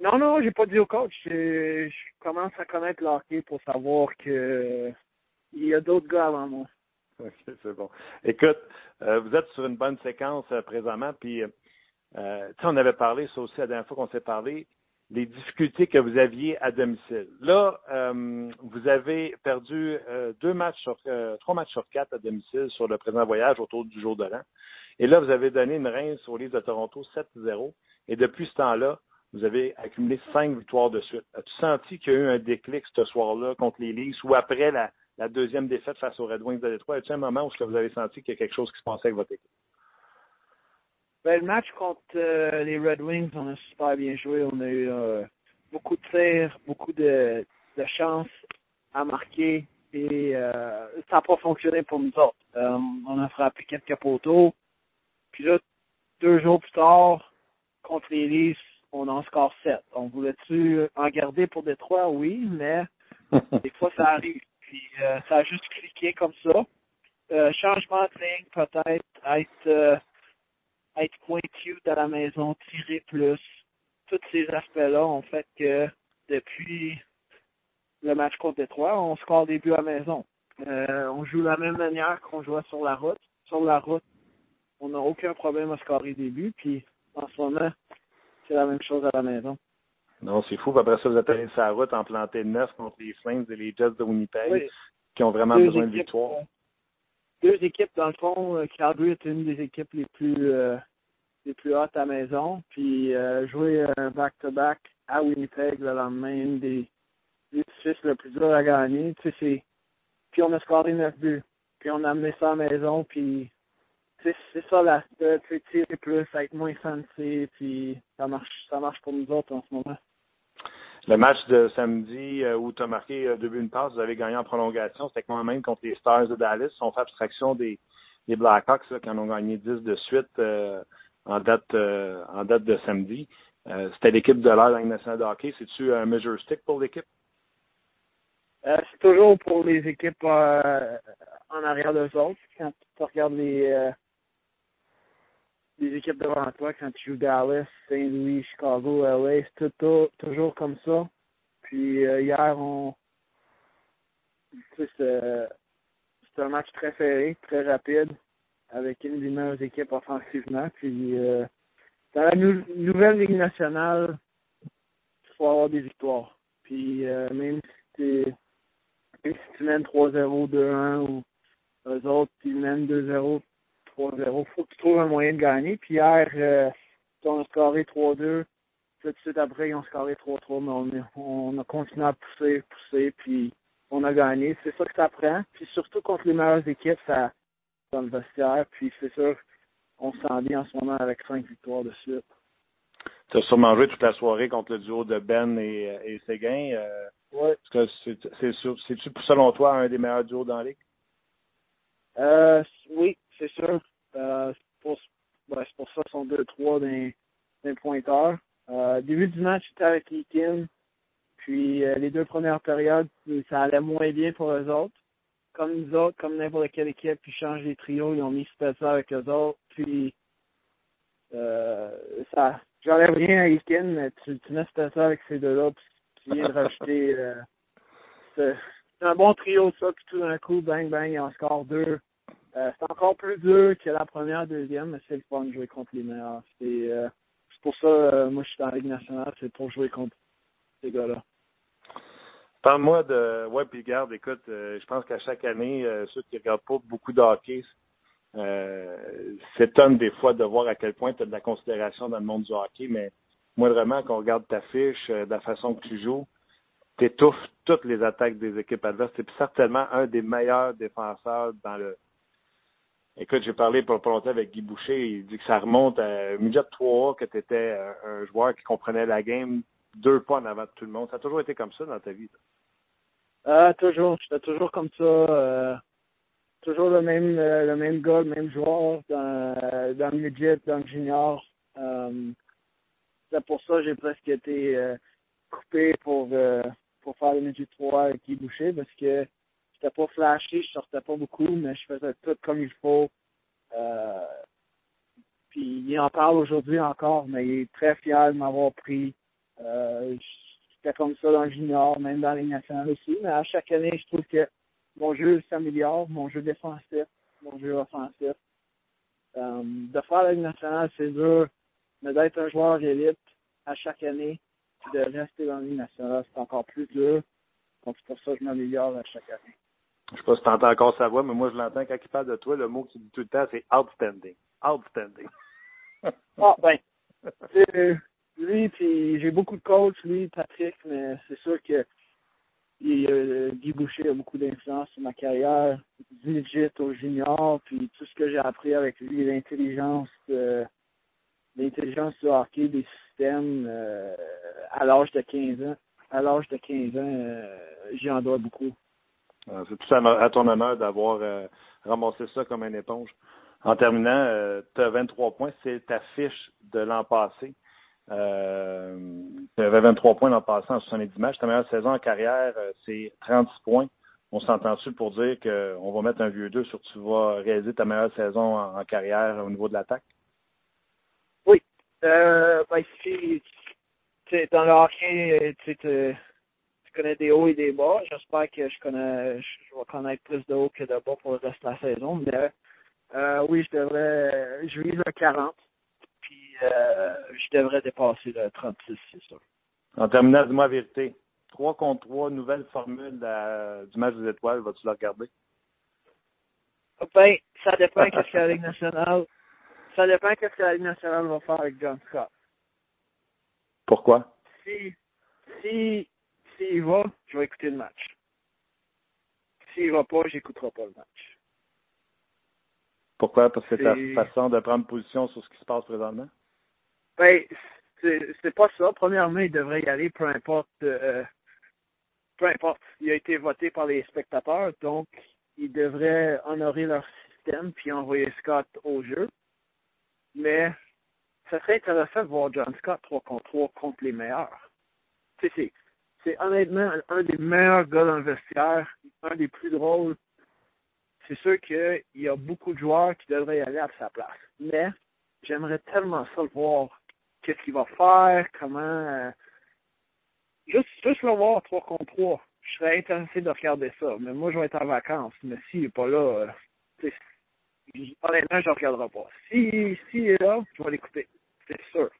Speaker 9: Non, non, j'ai pas dit au coach. Je, je commence à connaître l'hockey pour savoir que il y a d'autres gars avant moi.
Speaker 8: OK, c'est bon. Écoute, euh, vous êtes sur une bonne séquence euh, présentement, puis euh, tu sais, on avait parlé, ça aussi la dernière fois qu'on s'est parlé, les difficultés que vous aviez à domicile. Là, euh, vous avez perdu euh, deux matchs sur euh, trois matchs sur quatre à domicile sur le présent voyage autour du jour de l'an. Et là, vous avez donné une rince au livre de Toronto 7-0. Et depuis ce temps-là, vous avez accumulé cinq victoires de suite. As-tu senti qu'il y a eu un déclic ce soir-là contre les Leafs ou après la, la deuxième défaite face aux Red Wings de Détroit? Est-ce un moment où vous avez senti qu'il y a quelque chose qui se passait avec votre équipe?
Speaker 9: Ben, le match contre euh, les Red Wings, on a super bien joué. On a eu euh, beaucoup de tirs, beaucoup de, de chances à marquer et euh, ça n'a pas fonctionné pour nous autres. Euh, on a frappé quelques poteaux. Puis là, deux jours plus tard, contre les Leafs, on en score sept. On voulait-tu en garder pour Détroit? Oui, mais des fois ça arrive. Puis euh, ça a juste cliqué comme ça. Euh, changement de ligne, peut-être, être, euh, être pointu à la maison, tirer plus. Tous ces aspects-là ont fait que depuis le match contre Détroit, on score des buts à la maison. Euh, on joue de la même manière qu'on jouait sur la route. Sur la route, on n'a aucun problème à scorer des buts. Puis en ce moment, c'est la même chose à la maison.
Speaker 8: Non, c'est fou. Après ça, vous êtes allé sur la route en planté neuf contre les Flames et les Jets de Winnipeg,
Speaker 9: Oui.
Speaker 8: qui ont vraiment
Speaker 9: Deux
Speaker 8: besoin de victoire.
Speaker 9: Deux équipes, dans le fond, euh, Calgary est une des équipes les plus euh, les plus hautes à maison. Puis euh, jouer un back-to-back à Winnipeg le lendemain, une des l'édifices le plus dur à gagner. Tu sais. Puis on a scoré neuf buts. Puis on a amené ça à la maison. Puis c'est ça l'aspect. Tu tirer plus, être moins fancy. Puis ça marche, ça marche pour nous autres en ce moment.
Speaker 8: Le match de samedi euh, où tu as marqué euh, deux buts une passe, vous avez gagné en prolongation. C'était quand même contre les Stars de Dallas. On fait abstraction des, Blackhawks là, qui en ont gagné 10 de suite euh, en date euh, en date de samedi. C'était l'équipe de l'heure dans la nationale de hockey. C'est-tu un measure stick pour l'équipe?
Speaker 9: C'est toujours pour les équipes en arrière d'eux autres. Quand tu regardes les, les équipes devant toi, quand tu joues Dallas, Saint-Louis, Chicago, LA, c'est tout, toujours comme ça. Puis euh, hier, on tu sais, c'est un match très serré, très rapide, avec une des meilleures équipes offensivement. Puis euh, dans la nou- nouvelle Ligue nationale, il faut avoir des victoires. Puis euh, même si même si tu mènes 3-0, 2-1 ou eux autres, ils mènent 2-0, 3-0, faut que tu trouves un moyen de gagner. Puis hier, euh, on a scoré 3-2. Tout de suite après, ils ont scoré 3-3, mais on, on a continué à pousser, pousser, puis on a gagné. C'est ça que ça prend. Puis surtout contre les meilleures équipes, ça dans le vestiaire. Puis c'est sûr, on se sent bien en ce moment avec 5 victoires de suite.
Speaker 8: Tu as sûrement joué toute la soirée contre le duo de Ben et, et Séguin. Euh,
Speaker 9: Ouais.
Speaker 8: est-ce que c'est, c'est sûr- c'est-tu selon toi un des meilleurs duos dans la ligue?
Speaker 9: Euh, oui, c'est sûr. Euh, c'est pour, ben, c'est pour ça qu'ils sont 2-3 d'un, d'un pointeur. Euh, début du match, c'était avec Leakin. Puis euh, les deux premières périodes, ça allait moins bien pour eux autres. Comme nous autres, comme n'importe quelle équipe qui change les trios, ils ont mis Spencer avec eux autres. Puis ça, j'enlève rien à Iken, mais tu, tu mets ça avec ces deux-là, puis tu viens de rajouter. C'est c'est un bon trio, ça, puis tout d'un coup, bang, bang, il en score deux. Euh, c'est encore plus dur que la première, deuxième, mais c'est le fun de jouer contre les meilleurs. C'est euh, pour ça, euh, moi, je suis dans la Ligue nationale, c'est pour jouer contre ces gars-là.
Speaker 8: Parle-moi de. Ouais, puis garde, écoute, je pense qu'à chaque année, ceux qui regardent pas beaucoup de hockey s'étonnent des fois de voir à quel point tu as de la considération dans le monde du hockey, mais moi, vraiment, quand on regarde ta fiche, de la façon que tu joues, tu étouffes toutes les attaques des équipes adverses. C'est certainement un des meilleurs défenseurs dans le. Écoute, j'ai parlé pour pas longtemps avec Guy Boucher. Il dit que ça remonte à midget 3 que tu étais un, un joueur qui comprenait la game deux pas en avant de tout le monde. Ça a toujours été comme ça dans ta vie.
Speaker 9: Ah, toujours. J'étais toujours comme ça. euh, toujours le même euh, le même gars, le même joueur dans, euh, dans le midget, dans le junior. Euh, c'est pour ça que j'ai presque été euh, coupé pour euh, pour faire le midget 3 avec Guy Boucher parce que j'étais pas flashy, je sortais pas beaucoup, mais je faisais tout comme il faut. Euh, puis il en parle aujourd'hui encore, mais il est très fier de m'avoir pris. Euh, J'étais comme ça dans le junior, même dans les nationales aussi. Mais à chaque année, je trouve que mon jeu s'améliore, mon jeu défensif, mon jeu offensif. Euh, de faire la nationale, c'est dur, mais d'être un joueur élite à chaque année, de rester dans la nationale, c'est encore plus dur. Donc c'est pour ça que je m'améliore à chaque année.
Speaker 8: Je sais pas si tu entends encore sa voix, mais moi, je l'entends quand il parle de toi. Le mot que tu dis tout le temps, c'est outstanding. Outstanding.
Speaker 9: Ah, ben, c'est- lui, puis j'ai beaucoup de coachs, lui, Patrick, mais c'est sûr que euh, Guy Boucher a beaucoup d'influence sur ma carrière. Digit au junior, puis tout ce que j'ai appris avec lui, l'intelligence, euh, l'intelligence du hockey, des systèmes, euh, à l'âge de 15 ans. À l'âge de 15 ans, euh, j'y en dois beaucoup.
Speaker 8: Euh, C'est tout à, à ton honneur d'avoir euh, ramassé ça comme une éponge. En terminant, tu as 23 points. C'est ta fiche de l'an passé. Euh, tu avais 23 points l'an passé en 70 matchs. Ta meilleure saison en carrière, euh, c'est 36 points. On s'entend-tu pour dire qu'on va mettre un vieux 2 sur tu vas réaliser ta meilleure saison en, carrière au niveau de l'attaque?
Speaker 9: Oui. Euh, ben, sais, dans le hockey, tu connais des hauts et des bas. J'espère que je connais, je, je vais connaître plus de hauts que de bas pour le reste de la saison. Mais euh, oui, je devrais, je vise le 40. Puis euh, je devrais dépasser le 36, c'est sûr.
Speaker 8: En terminant, dis-moi la vérité. 3 contre 3, nouvelle formule de- du match des étoiles, vas-tu la regarder?
Speaker 9: Ben, ça dépend qu'est-ce que la Ligue nationale, ça dépend qu'est-ce que la Ligue nationale va faire avec John Scott.
Speaker 8: Pourquoi?
Speaker 9: si, si, s'il va, je vais écouter le match. S'il va pas, j'écouterai pas le match.
Speaker 8: Pourquoi? Parce que ta
Speaker 9: C'est-
Speaker 8: façon de prendre position sur ce qui se passe présentement?
Speaker 9: Ben, c'est, c'est pas ça. Premièrement, il devrait y aller, peu importe, euh, peu importe. Il a été voté par les spectateurs, donc il devrait honorer leur système puis envoyer Scott au jeu. Mais ça serait intéressant de voir John Scott 3 contre 3 contre les meilleurs. Sais, c'est, c'est honnêtement un des meilleurs gars dans le vestiaire, un des plus drôles. C'est sûr qu'il y a beaucoup de joueurs qui devraient y aller à sa place. Mais j'aimerais tellement ça le voir. Qu'est-ce qu'il va faire, comment... euh, Juste, juste le voir 3 contre 3. Je serais intéressé de regarder ça. Mais moi, je vais être en vacances. Mais s'il n'est pas là, euh, honnêtement, je ne regarderai pas. Si, s'il est là, je vais l'écouter. C'est sûr.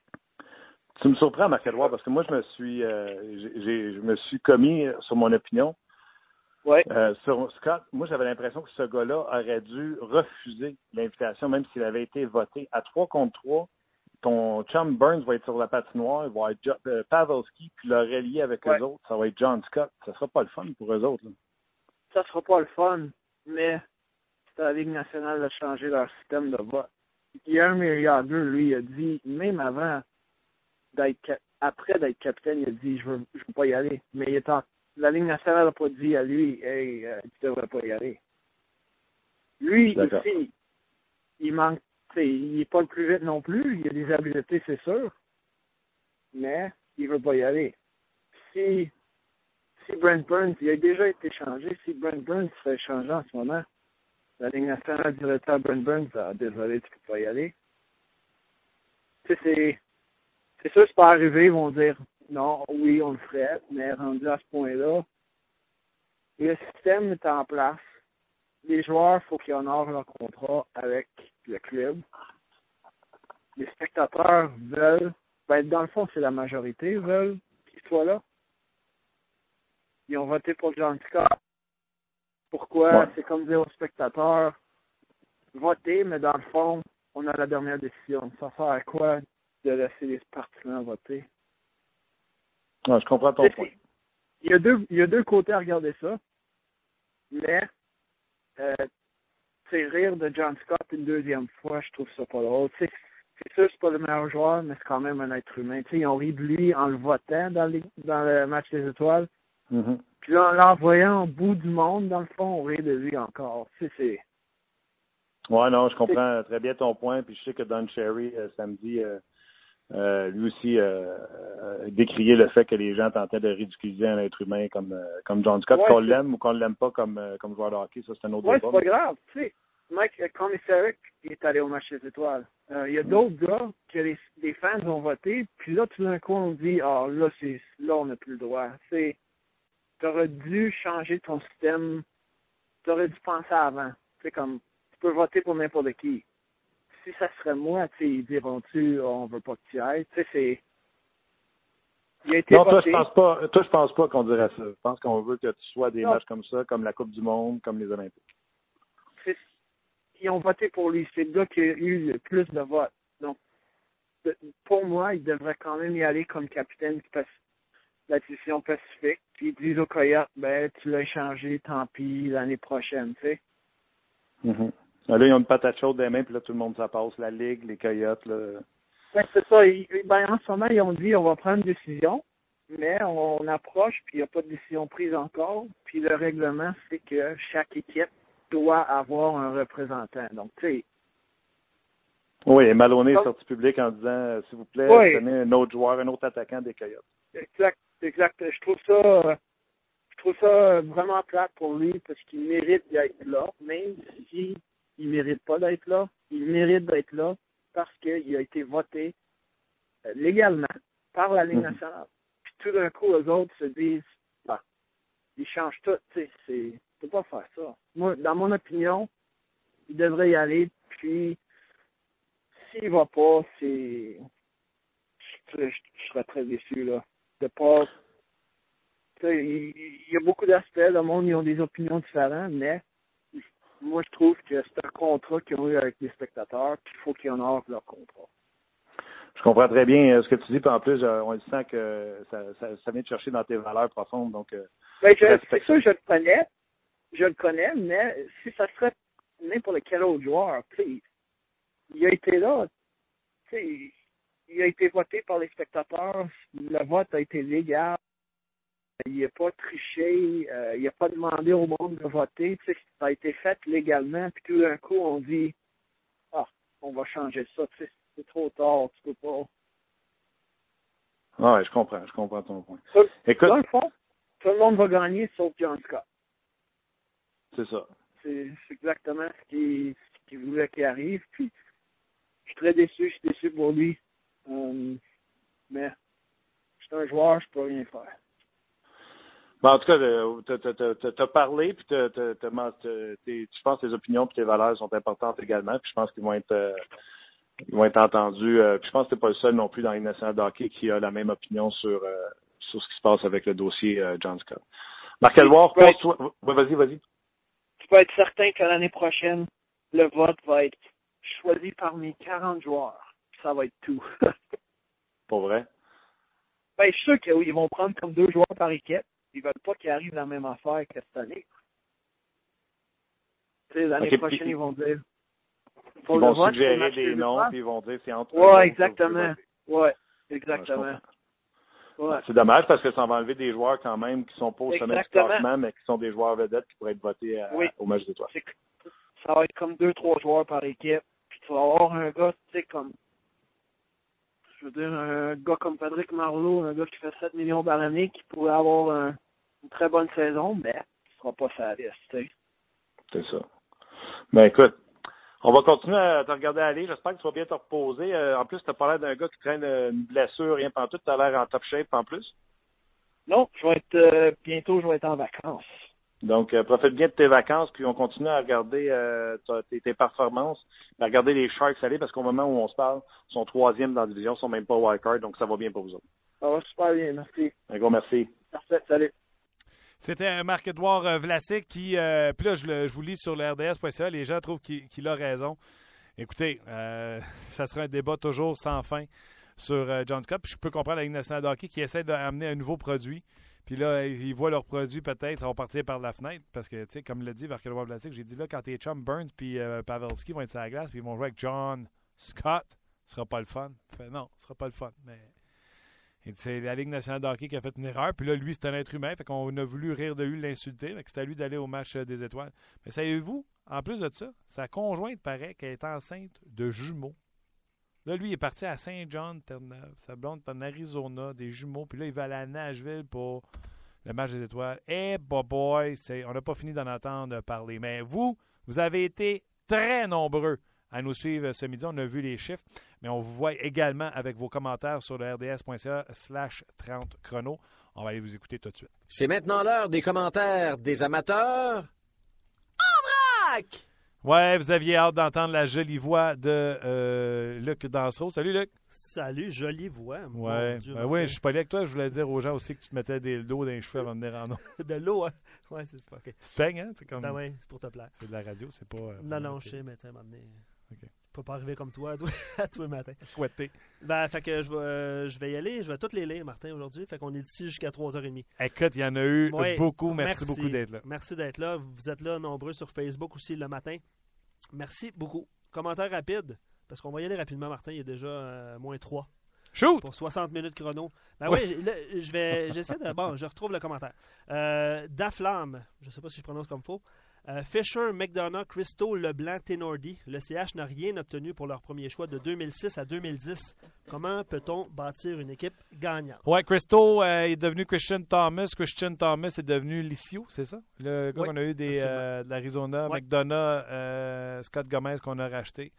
Speaker 8: Tu me surprends, Marc-Edouard, parce que moi, je me suis, euh, je me suis commis sur mon opinion.
Speaker 9: Ouais.
Speaker 8: Euh, sur Scott, moi, j'avais l'impression que ce gars-là aurait dû refuser l'invitation, même s'il avait été voté. À 3 contre 3, ton chum Burns va être sur la patinoire, il va être Jo- euh, Pavelski, puis le relier avec
Speaker 9: Ouais.
Speaker 8: eux autres, ça va être John Scott. Ça sera pas le fun pour eux autres. là.
Speaker 9: Ça sera pas le fun, mais c'est à la Ligue nationale de changer leur système de vote. Guillaume Milliardeux, lui, il a dit, même avant d'être après d'être capitaine, il a dit je veux, je veux pas y aller. Mais il est en- la Ligue nationale n'a pas dit à lui Hey, euh, tu devrais pas y aller. Lui aussi, il manque il est pas le plus vite non plus, il a des habiletés, c'est sûr. Mais il veut pas y aller. Si si Brent Burns, il a déjà été changé, si Brent Burns se fait changer en ce moment, la Ligue nationale dirait à Brent Burns, ah, désolé, tu peux pas y aller. Tu sais, c'est, sûr, c'est pas arrivé, ils vont dire non, oui, on le ferait, mais rendu à ce point-là, le système est en place. Les joueurs, il faut qu'ils honorent leur contrat avec le club. Les spectateurs veulent, ben, dans le fond, c'est la majorité, veulent qu'il soit là. Ils ont voté pour John Scott. Pourquoi?
Speaker 8: Ouais.
Speaker 9: C'est comme dire aux spectateurs, votez, mais dans le fond, on a la dernière décision. Ça sert à quoi de laisser les partisans voter?
Speaker 8: Ouais, je comprends ton point.
Speaker 9: Il y, a deux, il y a deux côtés à regarder ça. Mais, euh, c'est rire de John Scott une deuxième fois, je trouve ça pas drôle. C'est sûr, c'est pas le meilleur joueur, mais c'est quand même un être humain. Tu sais, ils ont ri de lui en le votant dans, les- dans le match des étoiles.
Speaker 8: Mhm.
Speaker 9: Puis là, en l'envoyant au bout du monde, dans le fond, on rit de lui encore. Tu sais, c'est.
Speaker 8: Ouais, non, je comprends très bien ton point. Puis je sais que Don Cherry, euh, samedi, euh, euh, lui aussi euh, euh, décriait le fait que les gens tentaient de ridiculiser un être humain comme euh, comme John Scott,
Speaker 9: Ouais,
Speaker 8: qu'on l'aime ou qu'on l'aime pas comme comme joueur de hockey, ça c'est un autre
Speaker 9: Ouais,
Speaker 8: débat.
Speaker 9: c'est pas grave. Tu sais, Mike Komisarek, est allé au match des étoiles. Euh, Il y a d'autres gars que les, les fans ont voté, puis là, tout d'un coup, on dit, ah, là, c'est, là, on n'a plus le droit. C'est, t'aurais dû changer ton système, t'aurais dû penser avant. C'est comme, tu peux voter pour n'importe qui. Si ça serait moi, ils diront-tu, on veut pas que tu ailles. Tu sais, c'est, il a été
Speaker 8: Non, toi je pense pas toi je pense pas qu'on dirait ça. Je pense qu'on veut que tu sois des
Speaker 9: Non.
Speaker 8: matchs comme ça, comme la Coupe du Monde, comme les Olympiques.
Speaker 9: ils ont voté pour lui. C'est le gars qui a eu le plus de votes. Donc, pour moi, il devrait quand même y aller comme capitaine de la division Pacifique. Puis ils disent au Coyote, ben, tu l'as échangé, tant pis, l'année prochaine, tu sais.
Speaker 8: Mhm. Là, ils ont une patate chaude des mains, puis là, tout le monde ça passe. La Ligue, les Coyotes, là.
Speaker 9: Ben, c'est ça. Ils- ben, en ce moment, ils ont dit, on va prendre une décision, mais on, on approche, puis il n'y a pas de décision prise encore. Puis le règlement, c'est que chaque équipe doit avoir un représentant. Donc, tu sais,
Speaker 8: Oui, et Maloney est sorti public en disant euh, s'il vous plaît,
Speaker 9: Oui.
Speaker 8: prenez un autre joueur, un autre attaquant des Coyotes.
Speaker 9: Exact, exact. Je trouve ça, je trouve ça vraiment plate pour lui parce qu'il mérite d'être là, même si il mérite pas d'être là. Il mérite d'être là parce qu'il a été voté euh, légalement par la Ligue
Speaker 8: Mhm.
Speaker 9: nationale. Puis tout d'un coup, eux autres se disent, bah, ils changent tout. Tu sais, peux pas faire ça. Moi, dans mon opinion, il devrait y aller. Puis s'il va pas, c'est, je, je- je serais très déçu là de pas. Il il y a beaucoup d'aspects, le monde, ils ont des opinions différentes, mais moi, je trouve que c'est un contrat qu'ils ont eu avec les spectateurs, puis il faut qu'ils honorent leur contrat.
Speaker 8: Je comprends très bien euh, ce que tu dis, puis en plus, euh, on le sent que ça, ça, ça vient te chercher dans tes valeurs profondes. Donc, euh,
Speaker 9: Ben, c'est sûr, je le connais, je le connais, mais si ça serait n'importe quel autre joueur, il a été là, tu sais, il a été voté par les spectateurs, le vote a été légal, il n'a pas triché, euh, il n'a pas demandé au monde de voter, tu sais, ça a été fait légalement, puis tout d'un coup, on dit, ah, on va changer ça, tu sais, c'est trop tard, tu peux pas.
Speaker 8: ah ouais, je comprends, je comprends ton point. Écoute,
Speaker 9: Dans le fond, tout le monde va gagner sauf John Scott.
Speaker 8: c'est ça.
Speaker 9: C'est exactement ce qu'il ce qu'il voulait qu'il arrive. Puis, je suis très déçu, je suis déçu pour lui. Euh, mais, je suis un joueur, je peux rien faire.
Speaker 8: Ben, en tout cas, euh, t'as t'as parlé, puis t'as- t'as- t'as men- t'as- t'es- je pense que tes opinions et tes valeurs sont importantes également, puis je pense qu'ils vont être euh, ils vont être entendus. euh, puis je pense que t'es pas le seul non plus dans les nationale de hockey qui a la même opinion sur euh, sur ce qui se passe avec le dossier John Scott.
Speaker 9: Ouais.
Speaker 8: pose-toi- ouais, vas-y, vas-y.
Speaker 9: Tu peux être certain que l'année prochaine, le vote va être choisi parmi 40 joueurs. Ça va être tout.
Speaker 8: Pas vrai?
Speaker 9: ben, je suis sûr qu'ils vont prendre comme deux joueurs par équipe. Ils veulent pas qu'il arrive la même affaire que cette année. L'année prochaine,
Speaker 8: puis-
Speaker 9: ils vont dire.
Speaker 8: Ils vont
Speaker 9: vote,
Speaker 8: suggérer des noms, puis ils vont dire c'est entre eux
Speaker 9: Ouais, exactement. Ouais, exactement. Ouais.
Speaker 8: C'est dommage parce que ça va enlever des joueurs quand même qui sont pas au sommet du classement, mais qui sont des joueurs vedettes qui pourraient être votés à-
Speaker 9: Oui.
Speaker 8: au match d'étoiles.
Speaker 9: Ça va être comme deux, trois joueurs par équipe. Puis tu vas avoir un gars, tu sais, comme. Je veux dire, un gars comme Patrick Marleau, un gars qui fait 7 millions par année, qui pourrait avoir un- une très bonne saison, mais il sera pas sa liste, tu sais.
Speaker 8: C'est ça. Ben écoute, On va continuer à te regarder aller. J'espère que tu vas bien te reposer. Euh, en plus, tu as parlé d'un gars qui traîne euh, une blessure, rien tout. Tu as l'air en top shape en plus.
Speaker 9: Non, je vais être euh, bientôt, je vais être en vacances.
Speaker 8: Donc, euh, profite bien de tes vacances, puis on continue à regarder euh, tes, tes performances, à regarder les Sharks aller, parce qu'au moment où on se parle, ils sont troisième dans la division, ils sont même pas wildcard, donc ça va bien pour vous autres.
Speaker 9: Ça va super bien, merci.
Speaker 8: Un gros merci.
Speaker 9: Parfait, salut.
Speaker 1: C'était Marc-Edouard euh, Vlasic qui, euh, puis là, je, le- je vous lis sur le RDS.ca, les gens trouvent qu'il a raison. Écoutez, euh, ça sera un débat toujours sans fin sur euh, John Scott. Puis je peux comprendre la Ligue nationale de hockey qui essaie d'amener un nouveau produit. Puis là, ils voient leur produit peut-être, ça va partir par la fenêtre. Parce que, tu sais, comme l'a dit Marc-Edouard Vlasic, j'ai dit là, quand tes chums Burns puis euh, Pavelski vont être sur la glace, puis ils vont jouer avec John Scott, ce sera pas le fun. Fait, non, ce sera pas le fun. Mais c'est la Ligue nationale de hockey qui a fait une erreur. Puis là, lui, c'est un être humain. Fait qu'on a voulu rire de lui, l'insulter. Fait que c'est à lui d'aller au match euh, des étoiles. Mais savez-vous, en plus de ça, sa conjointe paraît qu'elle est enceinte de jumeaux. Là, lui, il est parti à Saint-John, Terre-Neuve. Sa blonde en Arizona, des jumeaux. Puis là, il va aller à Nashville pour le match des étoiles. Eh, bah boy, on n'a pas fini d'en entendre parler. Mais vous, vous avez été très nombreux à nous suivre ce midi. On a vu les chiffres, mais on vous voit également avec vos commentaires sur le rds.ca slash 30 chrono. On va aller vous écouter tout de suite.
Speaker 10: C'est maintenant l'heure des commentaires des amateurs. En vrac!
Speaker 1: Ouais, vous aviez hâte d'entendre la jolie voix de euh, Luc Dansereau. Salut Luc.
Speaker 11: Salut, jolie voix.
Speaker 1: Ouais,
Speaker 11: Dieu,
Speaker 1: Ben oui, je suis pas avec toi. Je voulais dire aux gens aussi que tu te mettais des dos dans les cheveux avant de venir en nom.
Speaker 11: De l'eau, hein? Ouais, c'est ça. OK.
Speaker 1: Tu peignes, hein? C'est comme...
Speaker 11: Ben ouais, c'est pour te plaire.
Speaker 1: C'est de la radio, c'est pas... euh,
Speaker 11: Non, non, je sais, mais tu sais, peux pas arriver comme toi à tous- à tous les matins.
Speaker 1: Fouetté.
Speaker 11: Ben, fait que je vais, euh, je vais y aller. Je vais toutes les lire, Martin, aujourd'hui. Fait qu'on est ici jusqu'à 3h30.
Speaker 1: Écoute, il y en a eu
Speaker 11: Ouais,
Speaker 1: beaucoup. Merci, beaucoup d'être là.
Speaker 11: Merci d'être là. Vous êtes là nombreux sur Facebook aussi le matin. Merci beaucoup. Commentaire rapide, parce qu'on va y aller rapidement, Martin. Il y a déjà euh, moins 3.
Speaker 1: Shoot!
Speaker 11: Pour 60 minutes chrono. Ben
Speaker 1: Oui.
Speaker 11: là, je vais, j'essaie de. Bon, je retrouve le commentaire. Euh, Daflam, je ne sais pas si je prononce comme faux. Euh, Fisher, McDonough, Christo, Leblanc, Tenordi. Le CH n'a rien obtenu pour leur premier choix de 2006 à 2010. Comment peut-on bâtir une équipe gagnante?
Speaker 1: Ouais, Christo euh, est devenu Christian Thomas. Christian Thomas est devenu Licio, c'est ça? Le gars
Speaker 11: Oui,
Speaker 1: qu'on a eu des, euh, de l'Arizona,
Speaker 11: Ouais.
Speaker 1: McDonough, Scott Gomez qu'on a racheté.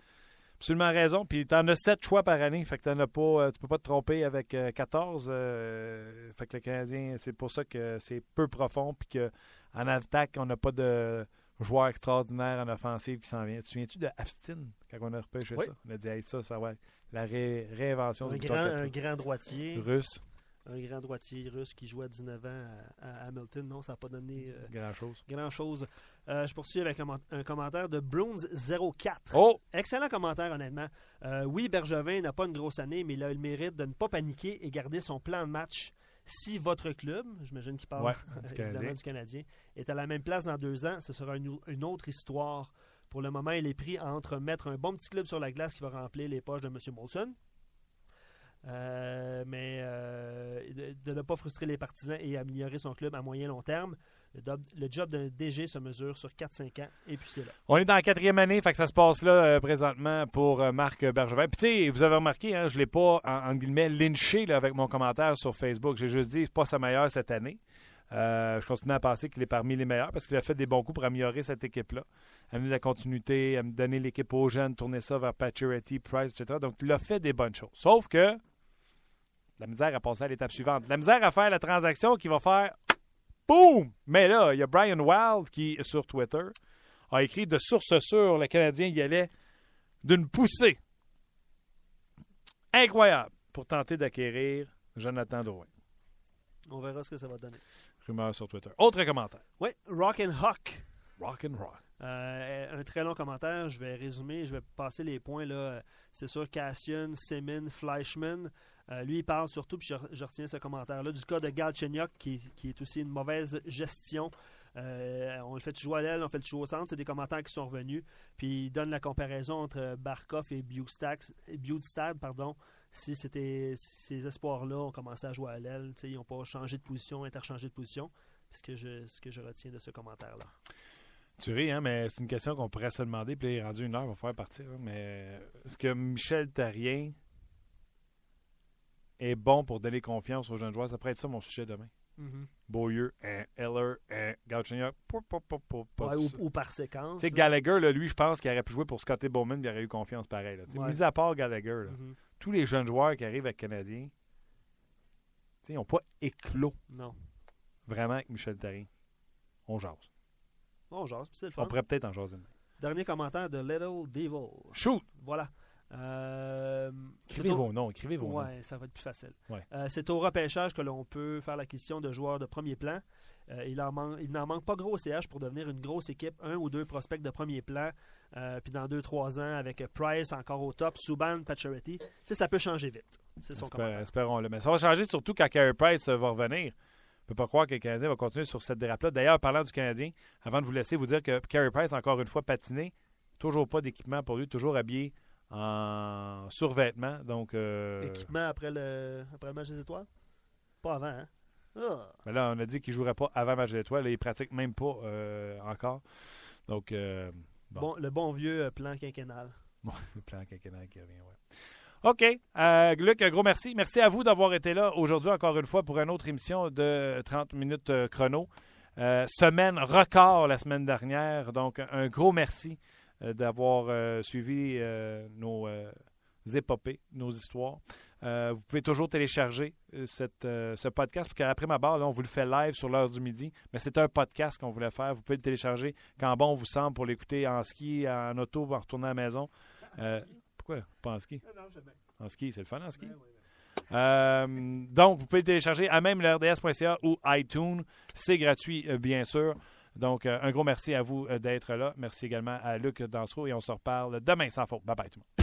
Speaker 1: Absolument raison. Puis t'en as sept choix par année. Fait que t'en as pas, euh, tu peux pas te tromper avec euh, 14. euh, fait que le Canadien, c'est pour ça que c'est peu profond. Puis qu'en attaque, on n'a pas de joueur extraordinaire en offensive qui s'en vient. Tu te souviens-tu de Aftin quand on a repêché
Speaker 11: Oui.
Speaker 1: ça? On a dit, hey, ça, ça va être la ré- réinvention
Speaker 11: Un
Speaker 1: du
Speaker 11: grand, un grand droitier.
Speaker 1: russe.
Speaker 11: Un grand droitier russe qui jouait à 19 ans à, à Hamilton. Non, ça n'a pas donné euh,
Speaker 1: Grand-chose.
Speaker 11: grand-chose. Euh, je poursuis avec un, commentaire de Bruns04.
Speaker 1: Oh!
Speaker 11: Excellent commentaire, honnêtement. Euh, oui, Bergevin n'a pas une grosse année, mais il a le mérite de ne pas paniquer et garder son plan de match. Si votre club, j'imagine qu'il parle
Speaker 1: Ouais, du Canadien.
Speaker 11: du Canadien, est à la même place dans deux ans, ce sera une, une autre histoire. Pour le moment, il est pris entre mettre un bon petit club sur la glace qui va remplir les poches de M. Molson, euh, mais euh, de, de ne pas frustrer les partisans et améliorer son club à moyen long terme. Le, job- d'un DG se mesure sur 4-5 ans et puis c'est là.
Speaker 1: On est dans la quatrième année, fait que ça se passe là euh, présentement pour euh, Marc Bergevin. Puis tu sais, vous avez remarqué, hein, je ne l'ai pas, en, guillemets, lynché là, avec mon commentaire sur Facebook. J'ai juste dit, pas sa meilleure cette année. Euh, je continue à penser qu'il est parmi les meilleurs parce qu'il a fait des bons coups pour améliorer cette équipe-là. Amener de la continuité, donner l'équipe aux jeunes, tourner ça vers Pacioretty, Price, etc. Donc, il a fait des bonnes choses. Sauf que la misère à passer à l'étape suivante. La misère à faire la transaction qui va faire boum! Mais là, il y a Brian Wild qui, sur Twitter, a écrit de source sûre, le Canadien y allait d'une poussée incroyable pour tenter d'acquérir Jonathan Drouin.
Speaker 11: On verra ce que ça va donner.
Speaker 1: Rumeur sur Twitter. Autre commentaire.
Speaker 11: Oui, Rock and Hawk.
Speaker 1: Rock and roll.
Speaker 11: Euh, un très long commentaire. Je vais résumer, je vais passer les points. là. C'est sûr, Cassian, Semin, Fleischman. Euh, lui, il parle surtout, puis je, retiens ce commentaire-là, du cas de Galchenyuk, qui, qui est aussi une mauvaise gestion. Euh, on le fait jouer à l'aile, on fait jouer au centre. C'est des commentaires qui sont revenus. Puis il donne la comparaison entre Barkov et Bjugstad, pardon. Si c'était ces espoirs-là ont commencé à jouer à l'aile, ils n'ont pas changé de position, interchangé de position. Ce que je, ce que je retiens de ce commentaire-là.
Speaker 1: Tu ris, hein, mais c'est une question qu'on pourrait se demander. Puis là, il est rendu une heure, il va falloir partir. hein, mais est-ce que Michel Tarien est bon pour donner confiance aux jeunes joueurs? Ça pourrait être ça mon sujet demain.
Speaker 11: Mhm.
Speaker 1: Beaulieu, hein, hein, pop, pop, pop.
Speaker 11: Ouais, ou, ou par séquence.
Speaker 1: Tu sais,
Speaker 11: là.
Speaker 1: Gallagher, là, lui, je pense qu'il aurait pu jouer pour Scotty Bowman, il aurait eu confiance pareil. Là.
Speaker 11: Ouais.
Speaker 1: Mis à part Gallagher, là,
Speaker 11: Mhm.
Speaker 1: tous les jeunes joueurs qui arrivent avec Canadiens, ils n'ont pas éclos
Speaker 11: Non.
Speaker 1: vraiment avec Michel Therrien. On jase.
Speaker 11: On jase, puis c'est le fun.
Speaker 1: On pourrait peut-être en jaser. une.
Speaker 11: Dernier commentaire de Little Devil.
Speaker 1: Shoot!
Speaker 11: Voilà. Euh,
Speaker 1: Écrivez
Speaker 11: au-
Speaker 1: vos noms, écrivez vos noms.
Speaker 11: Ouais, ça va être plus facile.
Speaker 1: Ouais.
Speaker 11: Euh, c'est au repêchage que l'on peut faire l'acquisition de joueurs de premier plan. Euh, il, en man- il n'en manque pas gros au CH pour devenir une grosse équipe, un ou deux prospects de premier plan. Euh, puis dans deux, trois ans, avec Price encore au top, Subban, Pacioretty, ça peut changer vite. C'est son
Speaker 1: Espère-. Espérons-le. Mais ça va changer surtout quand Carey Price va revenir. On ne peut pas croire que le Canadien va continuer sur cette dérape-là. D'ailleurs, parlant du Canadien, avant de vous laisser, vous dire que Carey Price, encore une fois, patiné. Toujours pas d'équipement pour lui, toujours habillé en survêtement. Donc, euh,
Speaker 11: Équipement après le, après le match des étoiles? Pas avant, hein? Ah.
Speaker 1: mais là, on a dit qu'il ne jouerait pas avant match d'étoiles. Là, il pratique même pas euh, encore. Donc, euh, bon.
Speaker 11: Bon, le bon vieux plan quinquennal.
Speaker 1: Bon, le plan quinquennal qui revient, ouais. OK. Euh, Luc, un gros merci. Merci à vous d'avoir été là aujourd'hui, encore une fois, pour une autre émission de 30 minutes chrono. Euh, semaine record la semaine dernière. Donc, un gros merci d'avoir euh, suivi euh, nos euh, épopées, nos histoires. Euh, vous pouvez toujours télécharger euh, cette, euh, ce podcast, parce qu'après ma barre, là, on vous le fait live sur l'heure du midi, mais c'est un podcast qu'on voulait faire. Vous pouvez le télécharger quand bon vous semble pour l'écouter en ski, en auto, en retournant à la maison. Euh, pourquoi? Pas en ski? En ski, c'est le fun en ski. Euh, donc, vous pouvez le télécharger à même l'RDS.ca ou iTunes. C'est gratuit, euh, bien sûr. Donc, euh, un gros merci à vous euh, d'être là. Merci également à Luc Dansereau et on se reparle demain sans faute. Bye bye tout le monde.